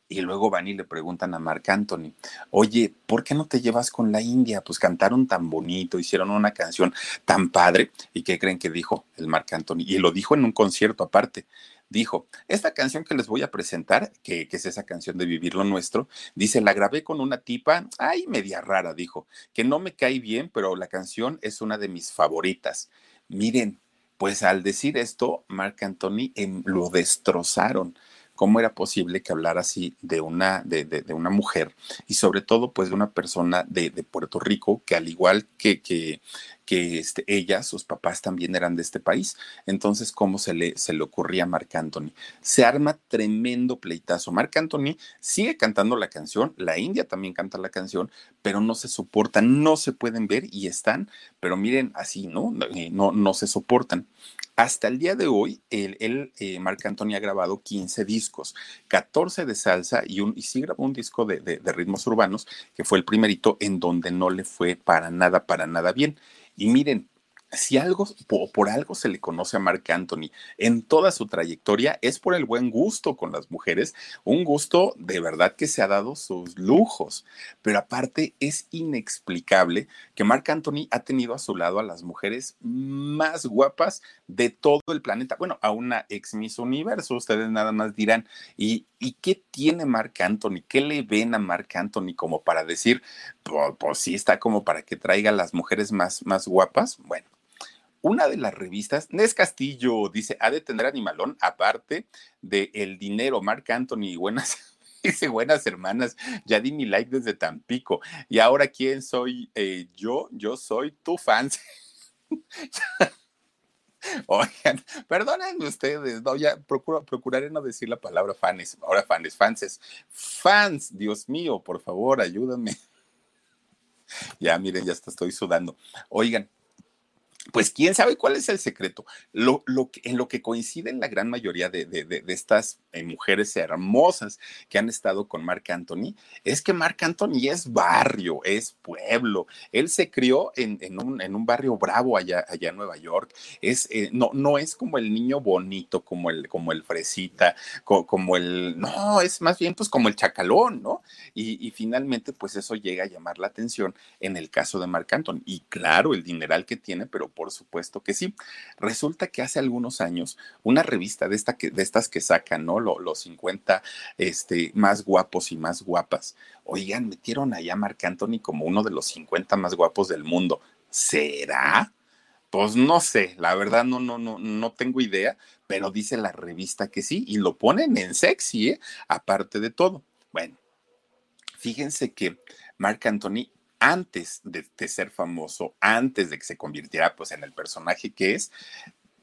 Y luego van y le preguntan a Marc Anthony, oye, ¿por qué no te llevas con la India? Pues cantaron tan bonito, hicieron una canción tan padre. ¿Y qué creen que dijo el Marc Anthony? Y lo dijo en un concierto aparte. Dijo, esta canción que les voy a presentar, que, que es esa canción de Vivir lo Nuestro, dice, la grabé con una tipa, ay, media rara, dijo, que no me cae bien, pero la canción es una de mis favoritas. Miren, pues al decir esto, Marc Anthony em, lo destrozaron cómo era posible que hablara así de una, de, de, de una mujer y sobre todo pues de una persona de, de Puerto Rico que al igual que, que, que este, ella, sus papás también eran de este país. Entonces, ¿cómo se le, se le ocurría a Marc Anthony? Se arma tremendo pleitazo. Marc Anthony sigue cantando la canción, la India también canta la canción, pero no se soportan, no se pueden ver y están, pero miren así, ¿no? Eh, no, no se soportan. Hasta el día de hoy, él, él eh, Marc Anthony ha grabado 15 discos, 14 de salsa y, un, y sí grabó un disco de, de, de ritmos urbanos, que fue el primerito en donde no le fue para nada, para nada bien. Y miren, si algo por, por, algo se le conoce a Marc Anthony en toda su trayectoria es por el buen gusto con las mujeres, un gusto de verdad que se ha dado sus lujos, pero aparte es inexplicable que Marc Anthony ha tenido a su lado a las mujeres más guapas de todo el planeta, bueno, a una ex Miss Universo, ustedes nada más dirán, ¿y, y qué tiene Marc Anthony? ¿Qué le ven a Marc Anthony como para decir, pues, pues sí está como para que traiga a las mujeres más, más guapas? Bueno una de las revistas, Nes Castillo dice, ha de tener animalón, aparte de el dinero, Marc Anthony, buenas, dice, buenas hermanas, ya di mi like desde Tampico. Y ahora, ¿quién soy eh, yo? Yo soy tu fan. Oigan, perdónenme ustedes, no, ya procuro, procuraré no decir la palabra fans, ahora fans, fanses, fans, Dios mío, por favor, ayúdame. Ya, miren, ya hasta estoy sudando. Oigan, pues quién sabe cuál es el secreto. Lo, lo en lo que coinciden la gran mayoría de, de, de, estas eh, mujeres hermosas que han estado con Marc Anthony es que Marc Anthony es barrio, es pueblo. Él se crió en, en, un, en un, barrio bravo allá, allá en Nueva York. Es, eh, no, no es como el niño bonito, como el, como el fresita, co, como el. No, es más bien pues como el chacalón, ¿no? Y, y finalmente, pues eso llega a llamar la atención en el caso de Marc Anthony. Y claro, el dineral que tiene, pero por supuesto que sí. Resulta que hace algunos años, una revista de, esta de estas que sacan, ¿no? Los, los 50 este, más guapos y más guapas. Oigan, metieron allá a Marc Anthony como uno de los 50 más guapos del mundo. ¿Será? Pues no sé, la verdad no, no, no, no tengo idea, pero dice la revista que sí y lo ponen en sexy, ¿eh? aparte de todo. Bueno, fíjense que Marc Anthony antes de, ser famoso, antes de que se convirtiera pues en el personaje que es,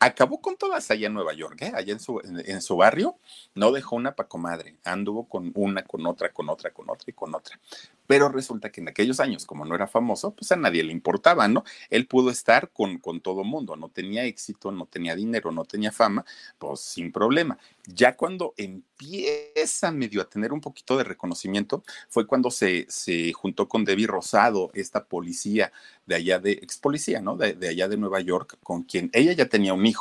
acabó con todas allá en Nueva York, ¿eh? allá en su, en, su barrio, no dejó una pa' comadre, anduvo con una, con otra, con otra, con otra y con otra. Pero resulta que en aquellos años, como no era famoso, pues a nadie le importaba, ¿no? Él pudo estar con, con todo mundo, no tenía éxito, no tenía dinero, no tenía fama, pues sin problema. Ya cuando empieza medio a tener un poquito de reconocimiento, fue cuando se, se juntó con Debbie Rosado, esta policía de allá de, ex policía, ¿no? De, de, allá de Nueva York, con quien ella ya tenía un hijo,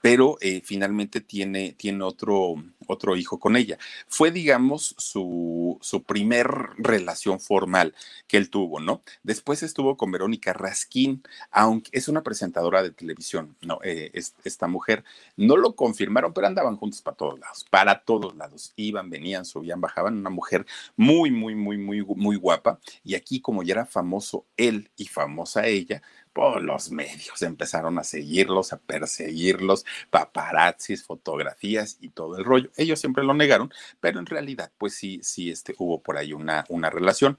pero eh, finalmente tiene, tiene otro, otro hijo con ella. Fue, digamos, su, su primer relación formal que él tuvo, ¿no? Después estuvo con Verónica Raskin, aunque es una presentadora de televisión, ¿no? Eh, es, esta mujer, no lo confirmaron, pero andaban juntos para todos lados, para todos lados, iban, venían, subían, bajaban, una mujer muy, muy, muy, muy, muy guapa, y aquí como ya era famoso él y famosa ella, por los medios empezaron a seguirlos, a perseguirlos, paparazzis, fotografías y todo el rollo. Ellos siempre lo negaron, pero en realidad, pues sí, sí, este, hubo por ahí una, una relación.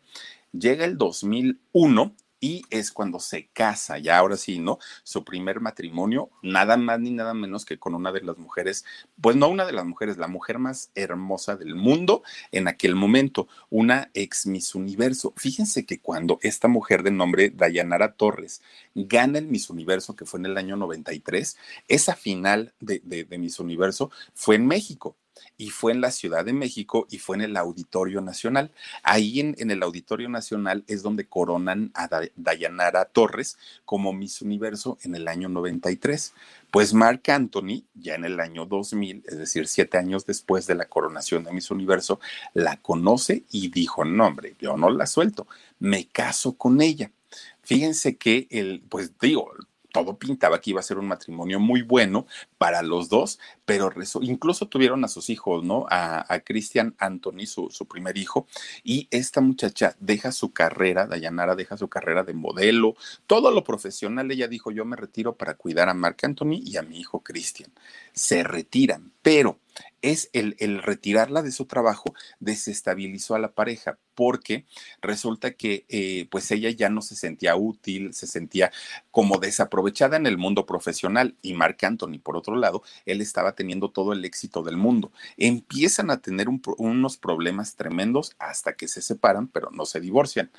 Llega el 2001 y es cuando se casa, ya ahora sí, ¿no? Su primer matrimonio, nada más ni nada menos que con una de las mujeres, pues no una de las mujeres, la mujer más hermosa del mundo en aquel momento, una ex Miss Universo. Fíjense que cuando esta mujer de nombre Dayanara Torres gana el Miss Universo, que fue en el año 93, esa final de, de, de Miss Universo fue en México y fue en la Ciudad de México y fue en el Auditorio Nacional. Ahí en, el Auditorio Nacional es donde coronan a Dayanara Torres como Miss Universo en el año 93. Pues Mark Anthony, ya en el año 2000, es decir, siete años después de la coronación de Miss Universo, la conoce y dijo, no, hombre, yo no la suelto, me caso con ella. Fíjense que el, pues digo, todo pintaba que iba a ser un matrimonio muy bueno para los dos, pero incluso tuvieron a sus hijos, ¿no? A, a Christian Anthony, su, su, primer hijo, y esta muchacha deja su carrera, Dayanara deja su carrera de modelo, todo lo profesional, ella dijo, yo me retiro para cuidar a Mark Anthony y a mi hijo Christian. Se retiran, pero es el, el, retirarla de su trabajo desestabilizó a la pareja porque resulta que eh, pues ella ya no se sentía útil, se sentía como desaprovechada en el mundo profesional y Mark Anthony por otro lado, él estaba teniendo todo el éxito del mundo. Empiezan a tener un, unos problemas tremendos hasta que se separan, pero no se divorcian.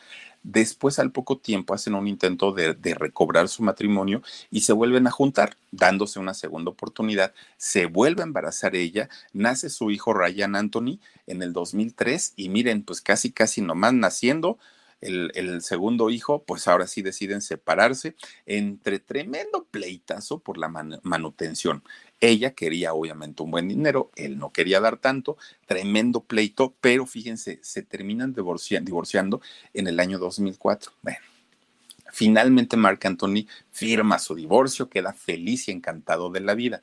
Después, al poco tiempo, hacen un intento de, recobrar su matrimonio y se vuelven a juntar, dándose una segunda oportunidad. Se vuelve a embarazar ella, nace su hijo Ryan Anthony en el 2003 y miren, pues casi, casi nomás naciendo, el, segundo hijo, pues ahora sí deciden separarse entre tremendo pleitazo por la man manutención. Ella quería obviamente un buen dinero, él no quería dar tanto, tremendo pleito, pero fíjense, se terminan divorcia divorciando en el año 2004. Bueno, finalmente Mark Anthony firma su divorcio, queda feliz y encantado de la vida.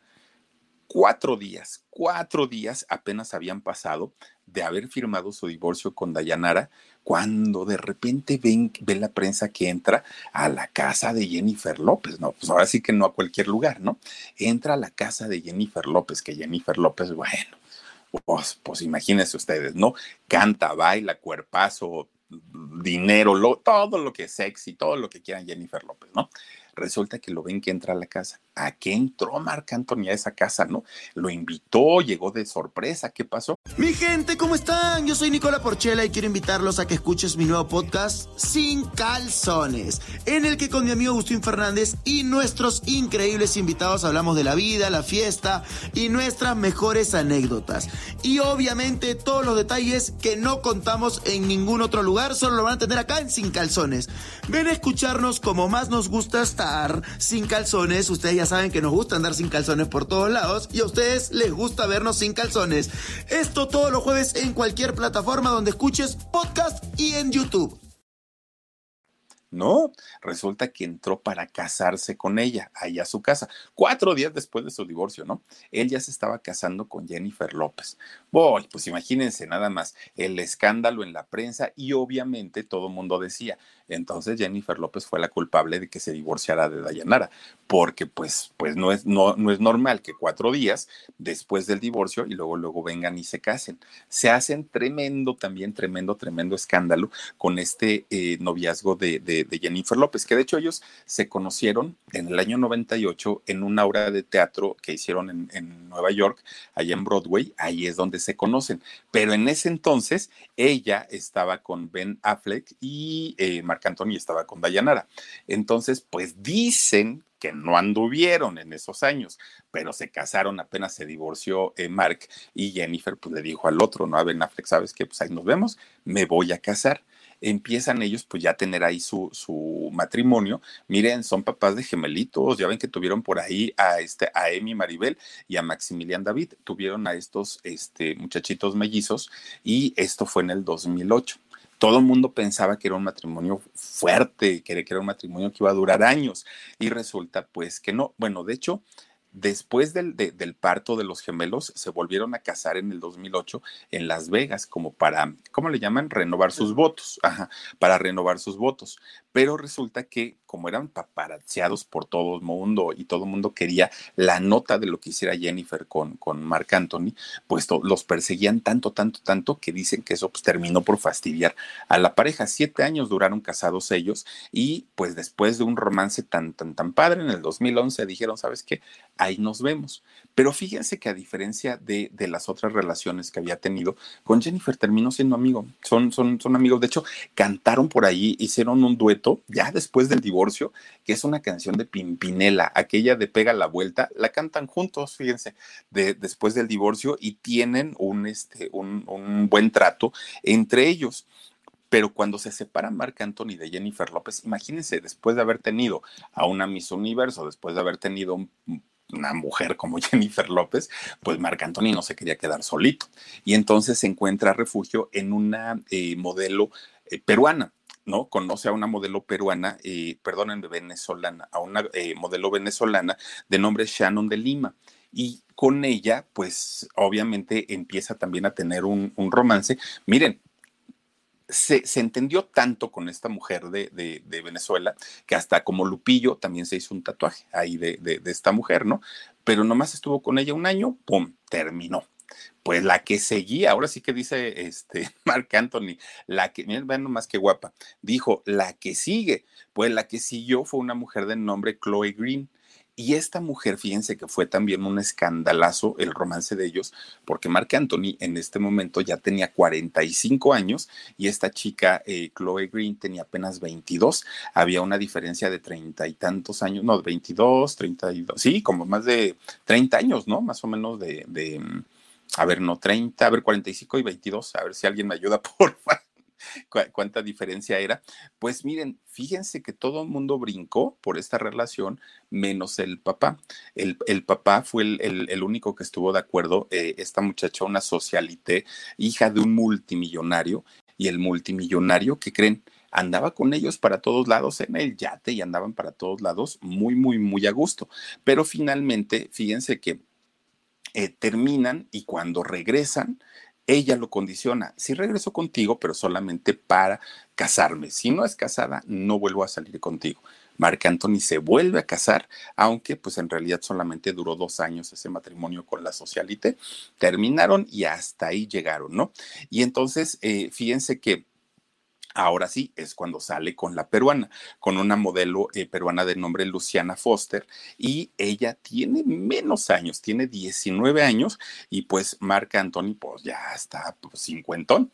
Cuatro días, cuatro días apenas habían pasado de haber firmado su divorcio con Dayanara, cuando de repente ven, ven la prensa que entra a la casa de Jennifer López, ¿no? Pues ahora sí que no a cualquier lugar, ¿no? Entra a la casa de Jennifer López, que Jennifer López, bueno, pues, pues imagínense ustedes, ¿no? Canta, baila, cuerpazo, dinero, todo lo que es sexy, todo lo que quieran Jennifer López, ¿no? Resulta que lo ven que entra a la casa. ¿A qué entró Marc Anthony a esa casa, no? Lo invitó, llegó de sorpresa. ¿Qué pasó? Mi gente, ¿cómo están? Yo soy Nicola Porchela y quiero invitarlos a que escuches mi nuevo podcast Sin Calzones, en el que con mi amigo Agustín Fernández y nuestros increíbles invitados hablamos de la vida, la fiesta y nuestras mejores anécdotas. Y obviamente todos los detalles que no contamos en ningún otro lugar, solo lo van a tener acá en Sin Calzones. Ven a escucharnos como más nos gusta estar sin calzones. Ustedes ya saben que nos gusta andar sin calzones por todos lados y a ustedes les gusta vernos sin calzones. Esto todos los jueves en cualquier plataforma donde escuches podcast y en YouTube. No, resulta que entró para casarse con ella, allá a su casa, cuatro días después de su divorcio, ¿no? Él ya se estaba casando con Jennifer López. Boy, pues imagínense nada más el escándalo en la prensa y obviamente todo el mundo decía, entonces Jennifer López fue la culpable de que se divorciara de Dayanara, porque pues, pues no, es, no, no es normal que cuatro días después del divorcio y luego, luego vengan y se casen. Se hacen tremendo, también tremendo, tremendo escándalo con este eh, noviazgo de, de, Jennifer López, que de hecho ellos se conocieron en el año 98 en una obra de teatro que hicieron en, en Nueva York, allá en Broadway, ahí es donde se conocen. Pero en ese entonces ella estaba con Ben Affleck y eh, Marc Anthony estaba con Dayanara. Entonces, pues dicen que no anduvieron en esos años, pero se casaron, apenas se divorció eh, Mark y Jennifer pues le dijo al otro, ¿no? A Ben Affleck, ¿sabes qué? Pues ahí nos vemos, me voy a casar. Empiezan ellos pues ya a tener ahí su, su matrimonio. Miren, son papás de gemelitos, ya ven que tuvieron por ahí a, este, a Emi Maribel y a Maximilian David, tuvieron a estos este, muchachitos mellizos y esto fue en el 2008 todo el mundo pensaba que era un matrimonio fuerte, que era un matrimonio que iba a durar años y resulta pues que no. Bueno, de hecho, Después del, del, parto de los gemelos, se volvieron a casar en el 2008 en Las Vegas, como para, ¿cómo le llaman? Renovar sus votos, Ajá, para renovar sus votos. Pero resulta que, como eran paparazziados por todo el mundo y todo el mundo quería la nota de lo que hiciera Jennifer con, con Mark Anthony, pues los perseguían tanto, tanto, tanto que dicen que eso pues, terminó por fastidiar a la pareja. Siete años duraron casados ellos y pues después de un romance tan, tan, tan padre, en el 2011 dijeron, ¿sabes qué? ahí nos vemos. Pero fíjense que a diferencia de, de, las otras relaciones que había tenido, con Jennifer terminó siendo amigo. Son, son, son amigos. De hecho, cantaron por ahí, hicieron un dueto ya después del divorcio, que es una canción de Pimpinela, aquella de Pega la Vuelta. La cantan juntos, fíjense, de, después del divorcio y tienen un, este, un, un buen trato entre ellos. Pero cuando se separan Marc Anthony de Jennifer López, imagínense, después de haber tenido a una Miss Universo, después de haber tenido un una mujer como Jennifer López, pues Marc Anthony no se quería quedar solito. Y entonces se encuentra refugio en una eh, modelo eh, peruana. ¿No? Conoce a una modelo peruana, eh, perdónenme, venezolana, a una eh, modelo venezolana de nombre Shannon de Lima. Y con ella, pues obviamente empieza también a tener un, romance. Miren, se, entendió tanto con esta mujer de, Venezuela que hasta como Lupillo también se hizo un tatuaje ahí de, esta mujer, ¿no? Pero nomás estuvo con ella un año, ¡pum! Terminó. Pues la que seguía, ahora sí que dice este Mark Anthony, la que, miren, vean nomás qué guapa, dijo, la que sigue, pues la que siguió fue una mujer de nombre Chloe Green y esta mujer, fíjense que fue también un escandalazo el romance de ellos, porque Mark Anthony en este momento ya tenía 45 años y esta chica, eh, Chloe Green, tenía apenas 22. Había una diferencia de treinta y tantos años, no, 22, 32, sí, como más de 30 años, ¿no? Más o menos de, de mm, a ver, no 30, a ver, 45 y 22, a ver si alguien me ayuda, por cuánta diferencia era. Pues miren, fíjense que todo el mundo brincó por esta relación, menos el papá. El, papá fue el, único que estuvo de acuerdo. Eh, esta muchacha, una socialité, hija de un multimillonario, y el multimillonario, que creen? andaba con ellos para todos lados en el yate y andaban para todos lados muy, muy, muy a gusto. Pero finalmente, fíjense que eh, terminan y cuando regresan, ella lo condiciona. Sí regreso contigo, pero solamente para casarme. Si no es casada, no vuelvo a salir contigo. Marc Anthony se vuelve a casar, aunque pues en realidad solamente duró dos años ese matrimonio con la socialite. Terminaron y hasta ahí llegaron, ¿no? Y entonces, eh, fíjense que Ahora sí, es cuando sale con la peruana, con una modelo eh, peruana de nombre Luciana Foster, y ella tiene menos años, tiene 19 años, y pues Marc Anthony, pues ya está pues, cincuentón.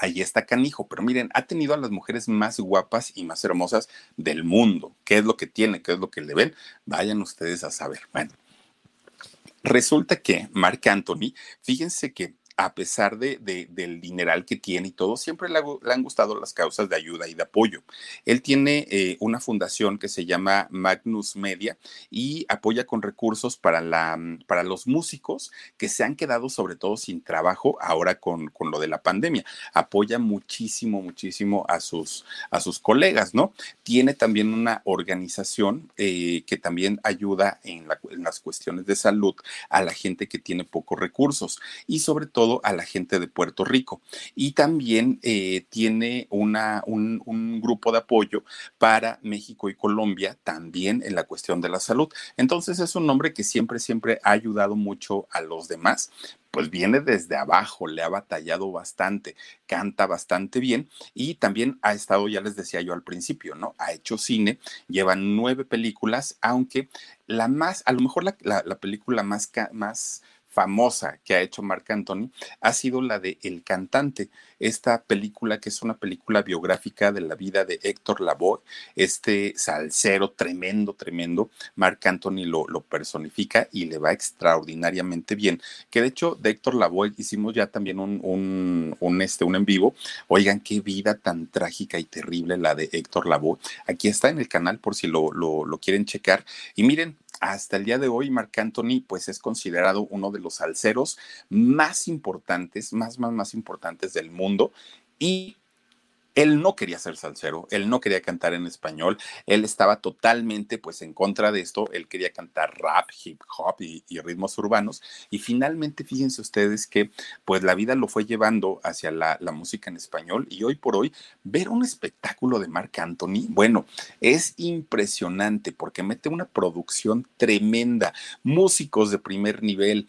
Ahí está canijo, pero miren, ha tenido a las mujeres más guapas y más hermosas del mundo. ¿Qué es lo que tiene? ¿Qué es lo que le ven? Vayan ustedes a saber. Bueno, resulta que Marc Anthony, fíjense que a pesar de, del dineral que tiene y todo, siempre le, han gustado las causas de ayuda y de apoyo. Él tiene eh, una fundación que se llama Magnus Media y apoya con recursos para, la, para los músicos que se han quedado sobre todo sin trabajo ahora con, con lo de la pandemia. Apoya muchísimo, muchísimo a sus, a sus colegas, ¿no? Tiene también una organización eh, que también ayuda en, en las cuestiones de salud a la gente que tiene pocos recursos y sobre todo a la gente de Puerto Rico. Y también eh, tiene una, un, grupo de apoyo para México y Colombia, también en la cuestión de la salud. Entonces es un hombre que siempre, siempre ha ayudado mucho a los demás pues viene desde abajo, le ha batallado bastante, canta bastante bien y también ha estado, ya les decía yo al principio, ¿no? Ha hecho cine, lleva nueve películas, aunque la más, a lo mejor la, la película más, más famosa que ha hecho Marc Anthony ha sido la de El cantante, esta película que es una película biográfica de la vida de Héctor Lavoe, este salsero tremendo, tremendo, Marc Anthony lo, lo personifica y le va extraordinariamente bien, que de hecho de Héctor Lavoe hicimos ya también un, un, este, un en vivo, oigan qué vida tan trágica y terrible la de Héctor Lavoe, aquí está en el canal por si lo, lo, lo quieren checar. Y miren, hasta el día de hoy, Marc Anthony, pues es considerado uno de los salseros más importantes, más, más, más importantes del mundo. Y Él no quería ser salsero, él no quería cantar en español, él estaba totalmente pues en contra de esto, él quería cantar rap, hip hop y, ritmos urbanos y finalmente fíjense ustedes que pues la vida lo fue llevando hacia la, la música en español y hoy por hoy ver un espectáculo de Marc Anthony, bueno, es impresionante porque mete una producción tremenda, músicos de primer nivel,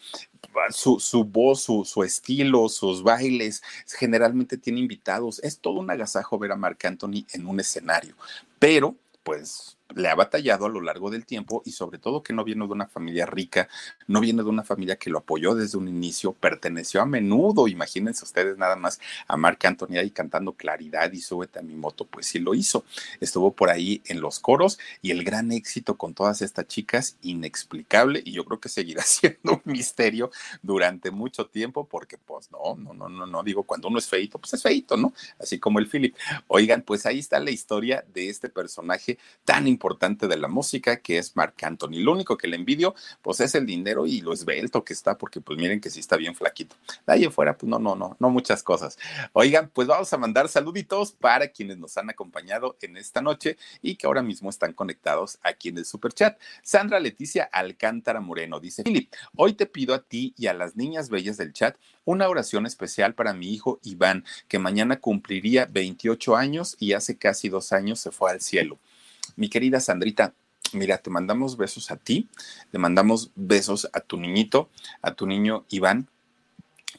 su, su voz, su, su, estilo, sus bailes, generalmente tiene invitados. Es todo un agasajo ver a Marc Anthony en un escenario, pero pues le ha batallado a lo largo del tiempo y sobre todo que no viene de una familia rica, no viene de una familia que lo apoyó desde un inicio, perteneció a menudo, imagínense ustedes nada más a Marc Anthony ahí cantando Claridad y Súbete a mi moto, pues sí lo hizo, estuvo por ahí en los coros y el gran éxito con todas estas chicas, inexplicable y yo creo que seguirá siendo un misterio durante mucho tiempo porque pues no, no, no, no, no, digo, cuando uno es feito, pues es feito, ¿no? Así como el Philip. Oigan, pues ahí está la historia de este personaje tan importante importante de la música, que es Marc Anthony. Lo único que le envidio, pues es el dinero y lo esbelto que está, porque pues miren que sí está bien flaquito. De ahí afuera, pues no, no, no, no muchas cosas. Oigan, pues vamos a mandar saluditos para quienes nos han acompañado en esta noche y que ahora mismo están conectados aquí en el super chat. Sandra Leticia Alcántara Moreno dice, Philip, hoy te pido a ti y a las niñas bellas del chat una oración especial para mi hijo Iván, que mañana cumpliría 28 años y hace casi dos años se fue al cielo. Mi querida Sandrita, mira, te mandamos besos a ti, te mandamos besos a tu niñito, a tu niño Iván,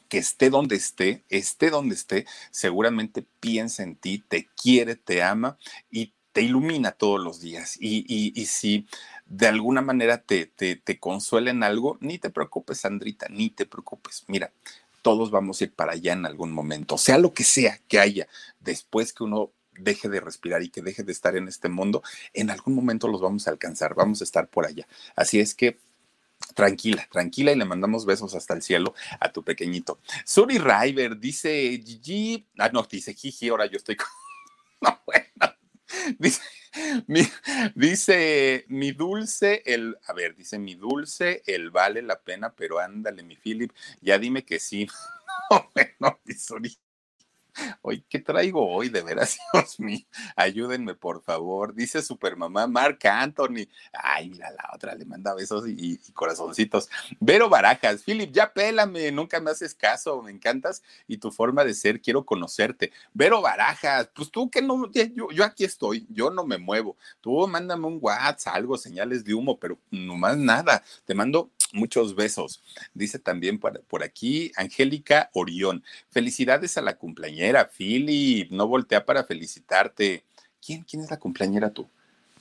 que esté donde esté, esté donde esté, seguramente piensa en ti, te quiere, te ama y te ilumina todos los días. Y, si de alguna manera te, te, consuela en algo, ni te preocupes, Sandrita, ni te preocupes. Mira, todos vamos a ir para allá en algún momento, sea lo que sea que haya, después que uno deje de respirar y que deje de estar en este mundo, en algún momento los vamos a alcanzar, vamos a estar por allá. Así es que Tranquila, tranquila y le mandamos besos hasta el cielo a tu pequeñito. Suri River dice Gigi, ah, no, dice Gigi, ahora yo estoy con... No, bueno. Dice mi, dice mi dulce, el, a ver, dice mi dulce, el vale la pena, pero ándale, mi Philip, ya dime que sí. No, bueno, Suri, Hoy, ¿qué traigo hoy? De veras, Dios mío. Ayúdenme, por favor. Dice Supermamá Marc Anthony. Ay, mira, la otra le manda besos y, corazoncitos. Vero Barajas, Philip, ya pélame, nunca me haces caso, me encantas y tu forma de ser, quiero conocerte. Vero Barajas, pues tú que no, yo, yo aquí estoy, yo no me muevo. Tú mándame un WhatsApp, algo, señales de humo, pero no más nada. Te mando muchos besos. Dice también por, por aquí Angélica Orión. Felicidades a la cumpleañera, Philip. No voltea para felicitarte. ¿Quién, quién es la cumpleañera tú?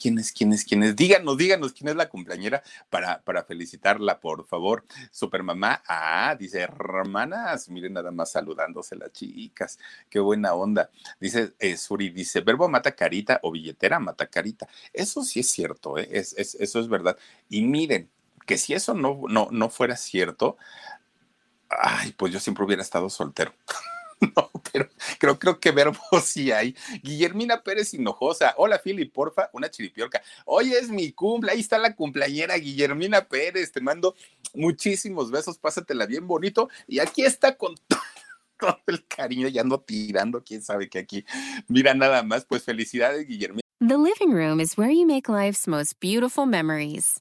¿Quién es, quién es, quién es? Díganos, díganos quién es la cumpleañera para, para felicitarla, por favor. Supermamá, ah, dice, hermanas, miren nada más saludándose las chicas, qué buena onda. Dice eh, Suri, dice, verbo mata carita o billetera mata carita. Eso sí es cierto, ¿eh? es, es, eso es verdad. Y miren, que si eso no, no, no fuera cierto, ay, pues yo siempre hubiera estado soltero. no, pero creo, creo que verbo sí hay. Guillermina Pérez Hinojosa. Hola, Philly, porfa, una chiripiorca. Hoy es mi cumple, ahí está la cumpleañera Guillermina Pérez. Te mando muchísimos besos, pásatela bien bonito. Y aquí está con todo el cariño, ya ando tirando, quién sabe que aquí. Mira nada más, pues felicidades, Guillermina. The living room is where you make life's most beautiful memories.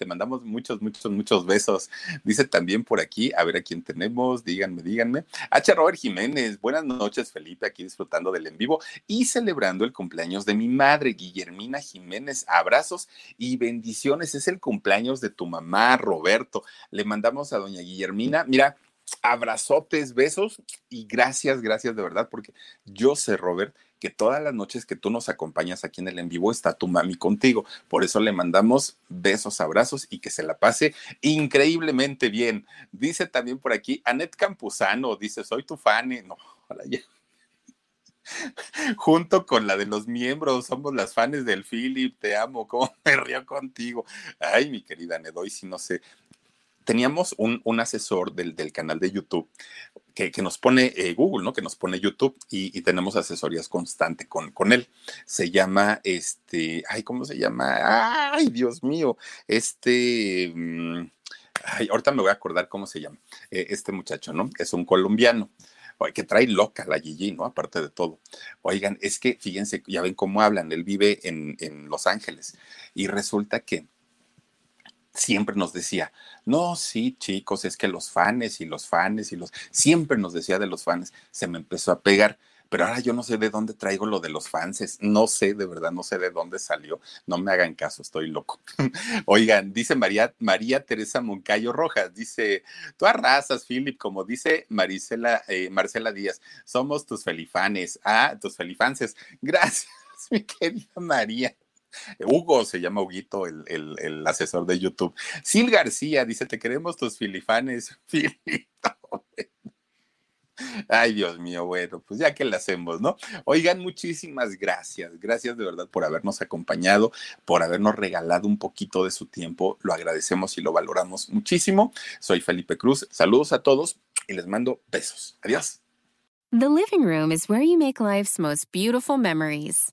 Te mandamos muchos, muchos, muchos besos. Dice también por aquí, a ver a quién tenemos, díganme, díganme. H. Robert Jiménez, buenas noches, Felipe, aquí disfrutando del en vivo y celebrando el cumpleaños de mi madre, Guillermina Jiménez. Abrazos y bendiciones. Es el cumpleaños de tu mamá, Roberto. Le mandamos a doña Guillermina. Mira, abrazotes, besos y gracias, gracias de verdad, porque yo sé, Robert, que todas las noches que tú nos acompañas aquí en el en vivo está tu mami contigo. Por eso le mandamos besos, abrazos y que se la pase increíblemente bien. Dice también por aquí Anet Campuzano, dice, soy tu fan. No, ojalá ya. junto con la de los miembros, somos las fans del Philip, te amo, cómo me río contigo. Ay, mi querida Nedoy, si no sé. Teníamos un, un asesor del, del, canal de YouTube que, que nos pone eh, Google, ¿no? Que nos pone YouTube y, tenemos asesorías constante con, con, él. Se llama, este, ay, ¿cómo se llama? Ay, Dios mío, este, mmm, ay, ahorita me voy a acordar cómo se llama, eh, este muchacho, ¿no? Es un colombiano que trae loca la Gigi, ¿no? Aparte de todo. Oigan, es que fíjense, ya ven cómo hablan, él vive en, en Los Ángeles y resulta que siempre nos decía, no, sí, chicos, es que los fans y los fans y los, siempre nos decía de los fans, se me empezó a pegar pero ahora yo no sé de dónde traigo lo de los fans, no sé, de verdad, no sé de dónde salió, no me hagan caso, estoy loco. Oigan, dice María, María Teresa Moncayo Rojas, dice, tú arrasas, Philip, como dice Marisela, eh, Marcela Díaz, somos tus felifanes, ah, tus felifances, gracias, mi querida María. Hugo se llama Huguito, el, el, asesor de YouTube. Sil García dice: Te queremos tus filifanes, Filito. Ay, Dios mío, bueno, pues ya que le hacemos, ¿no? Oigan, muchísimas gracias. Gracias de verdad por habernos acompañado, por habernos regalado un poquito de su tiempo. Lo agradecemos y lo valoramos muchísimo. Soy Felipe Cruz. Saludos a todos y les mando besos. Adiós. The living room is where you make life's most beautiful memories.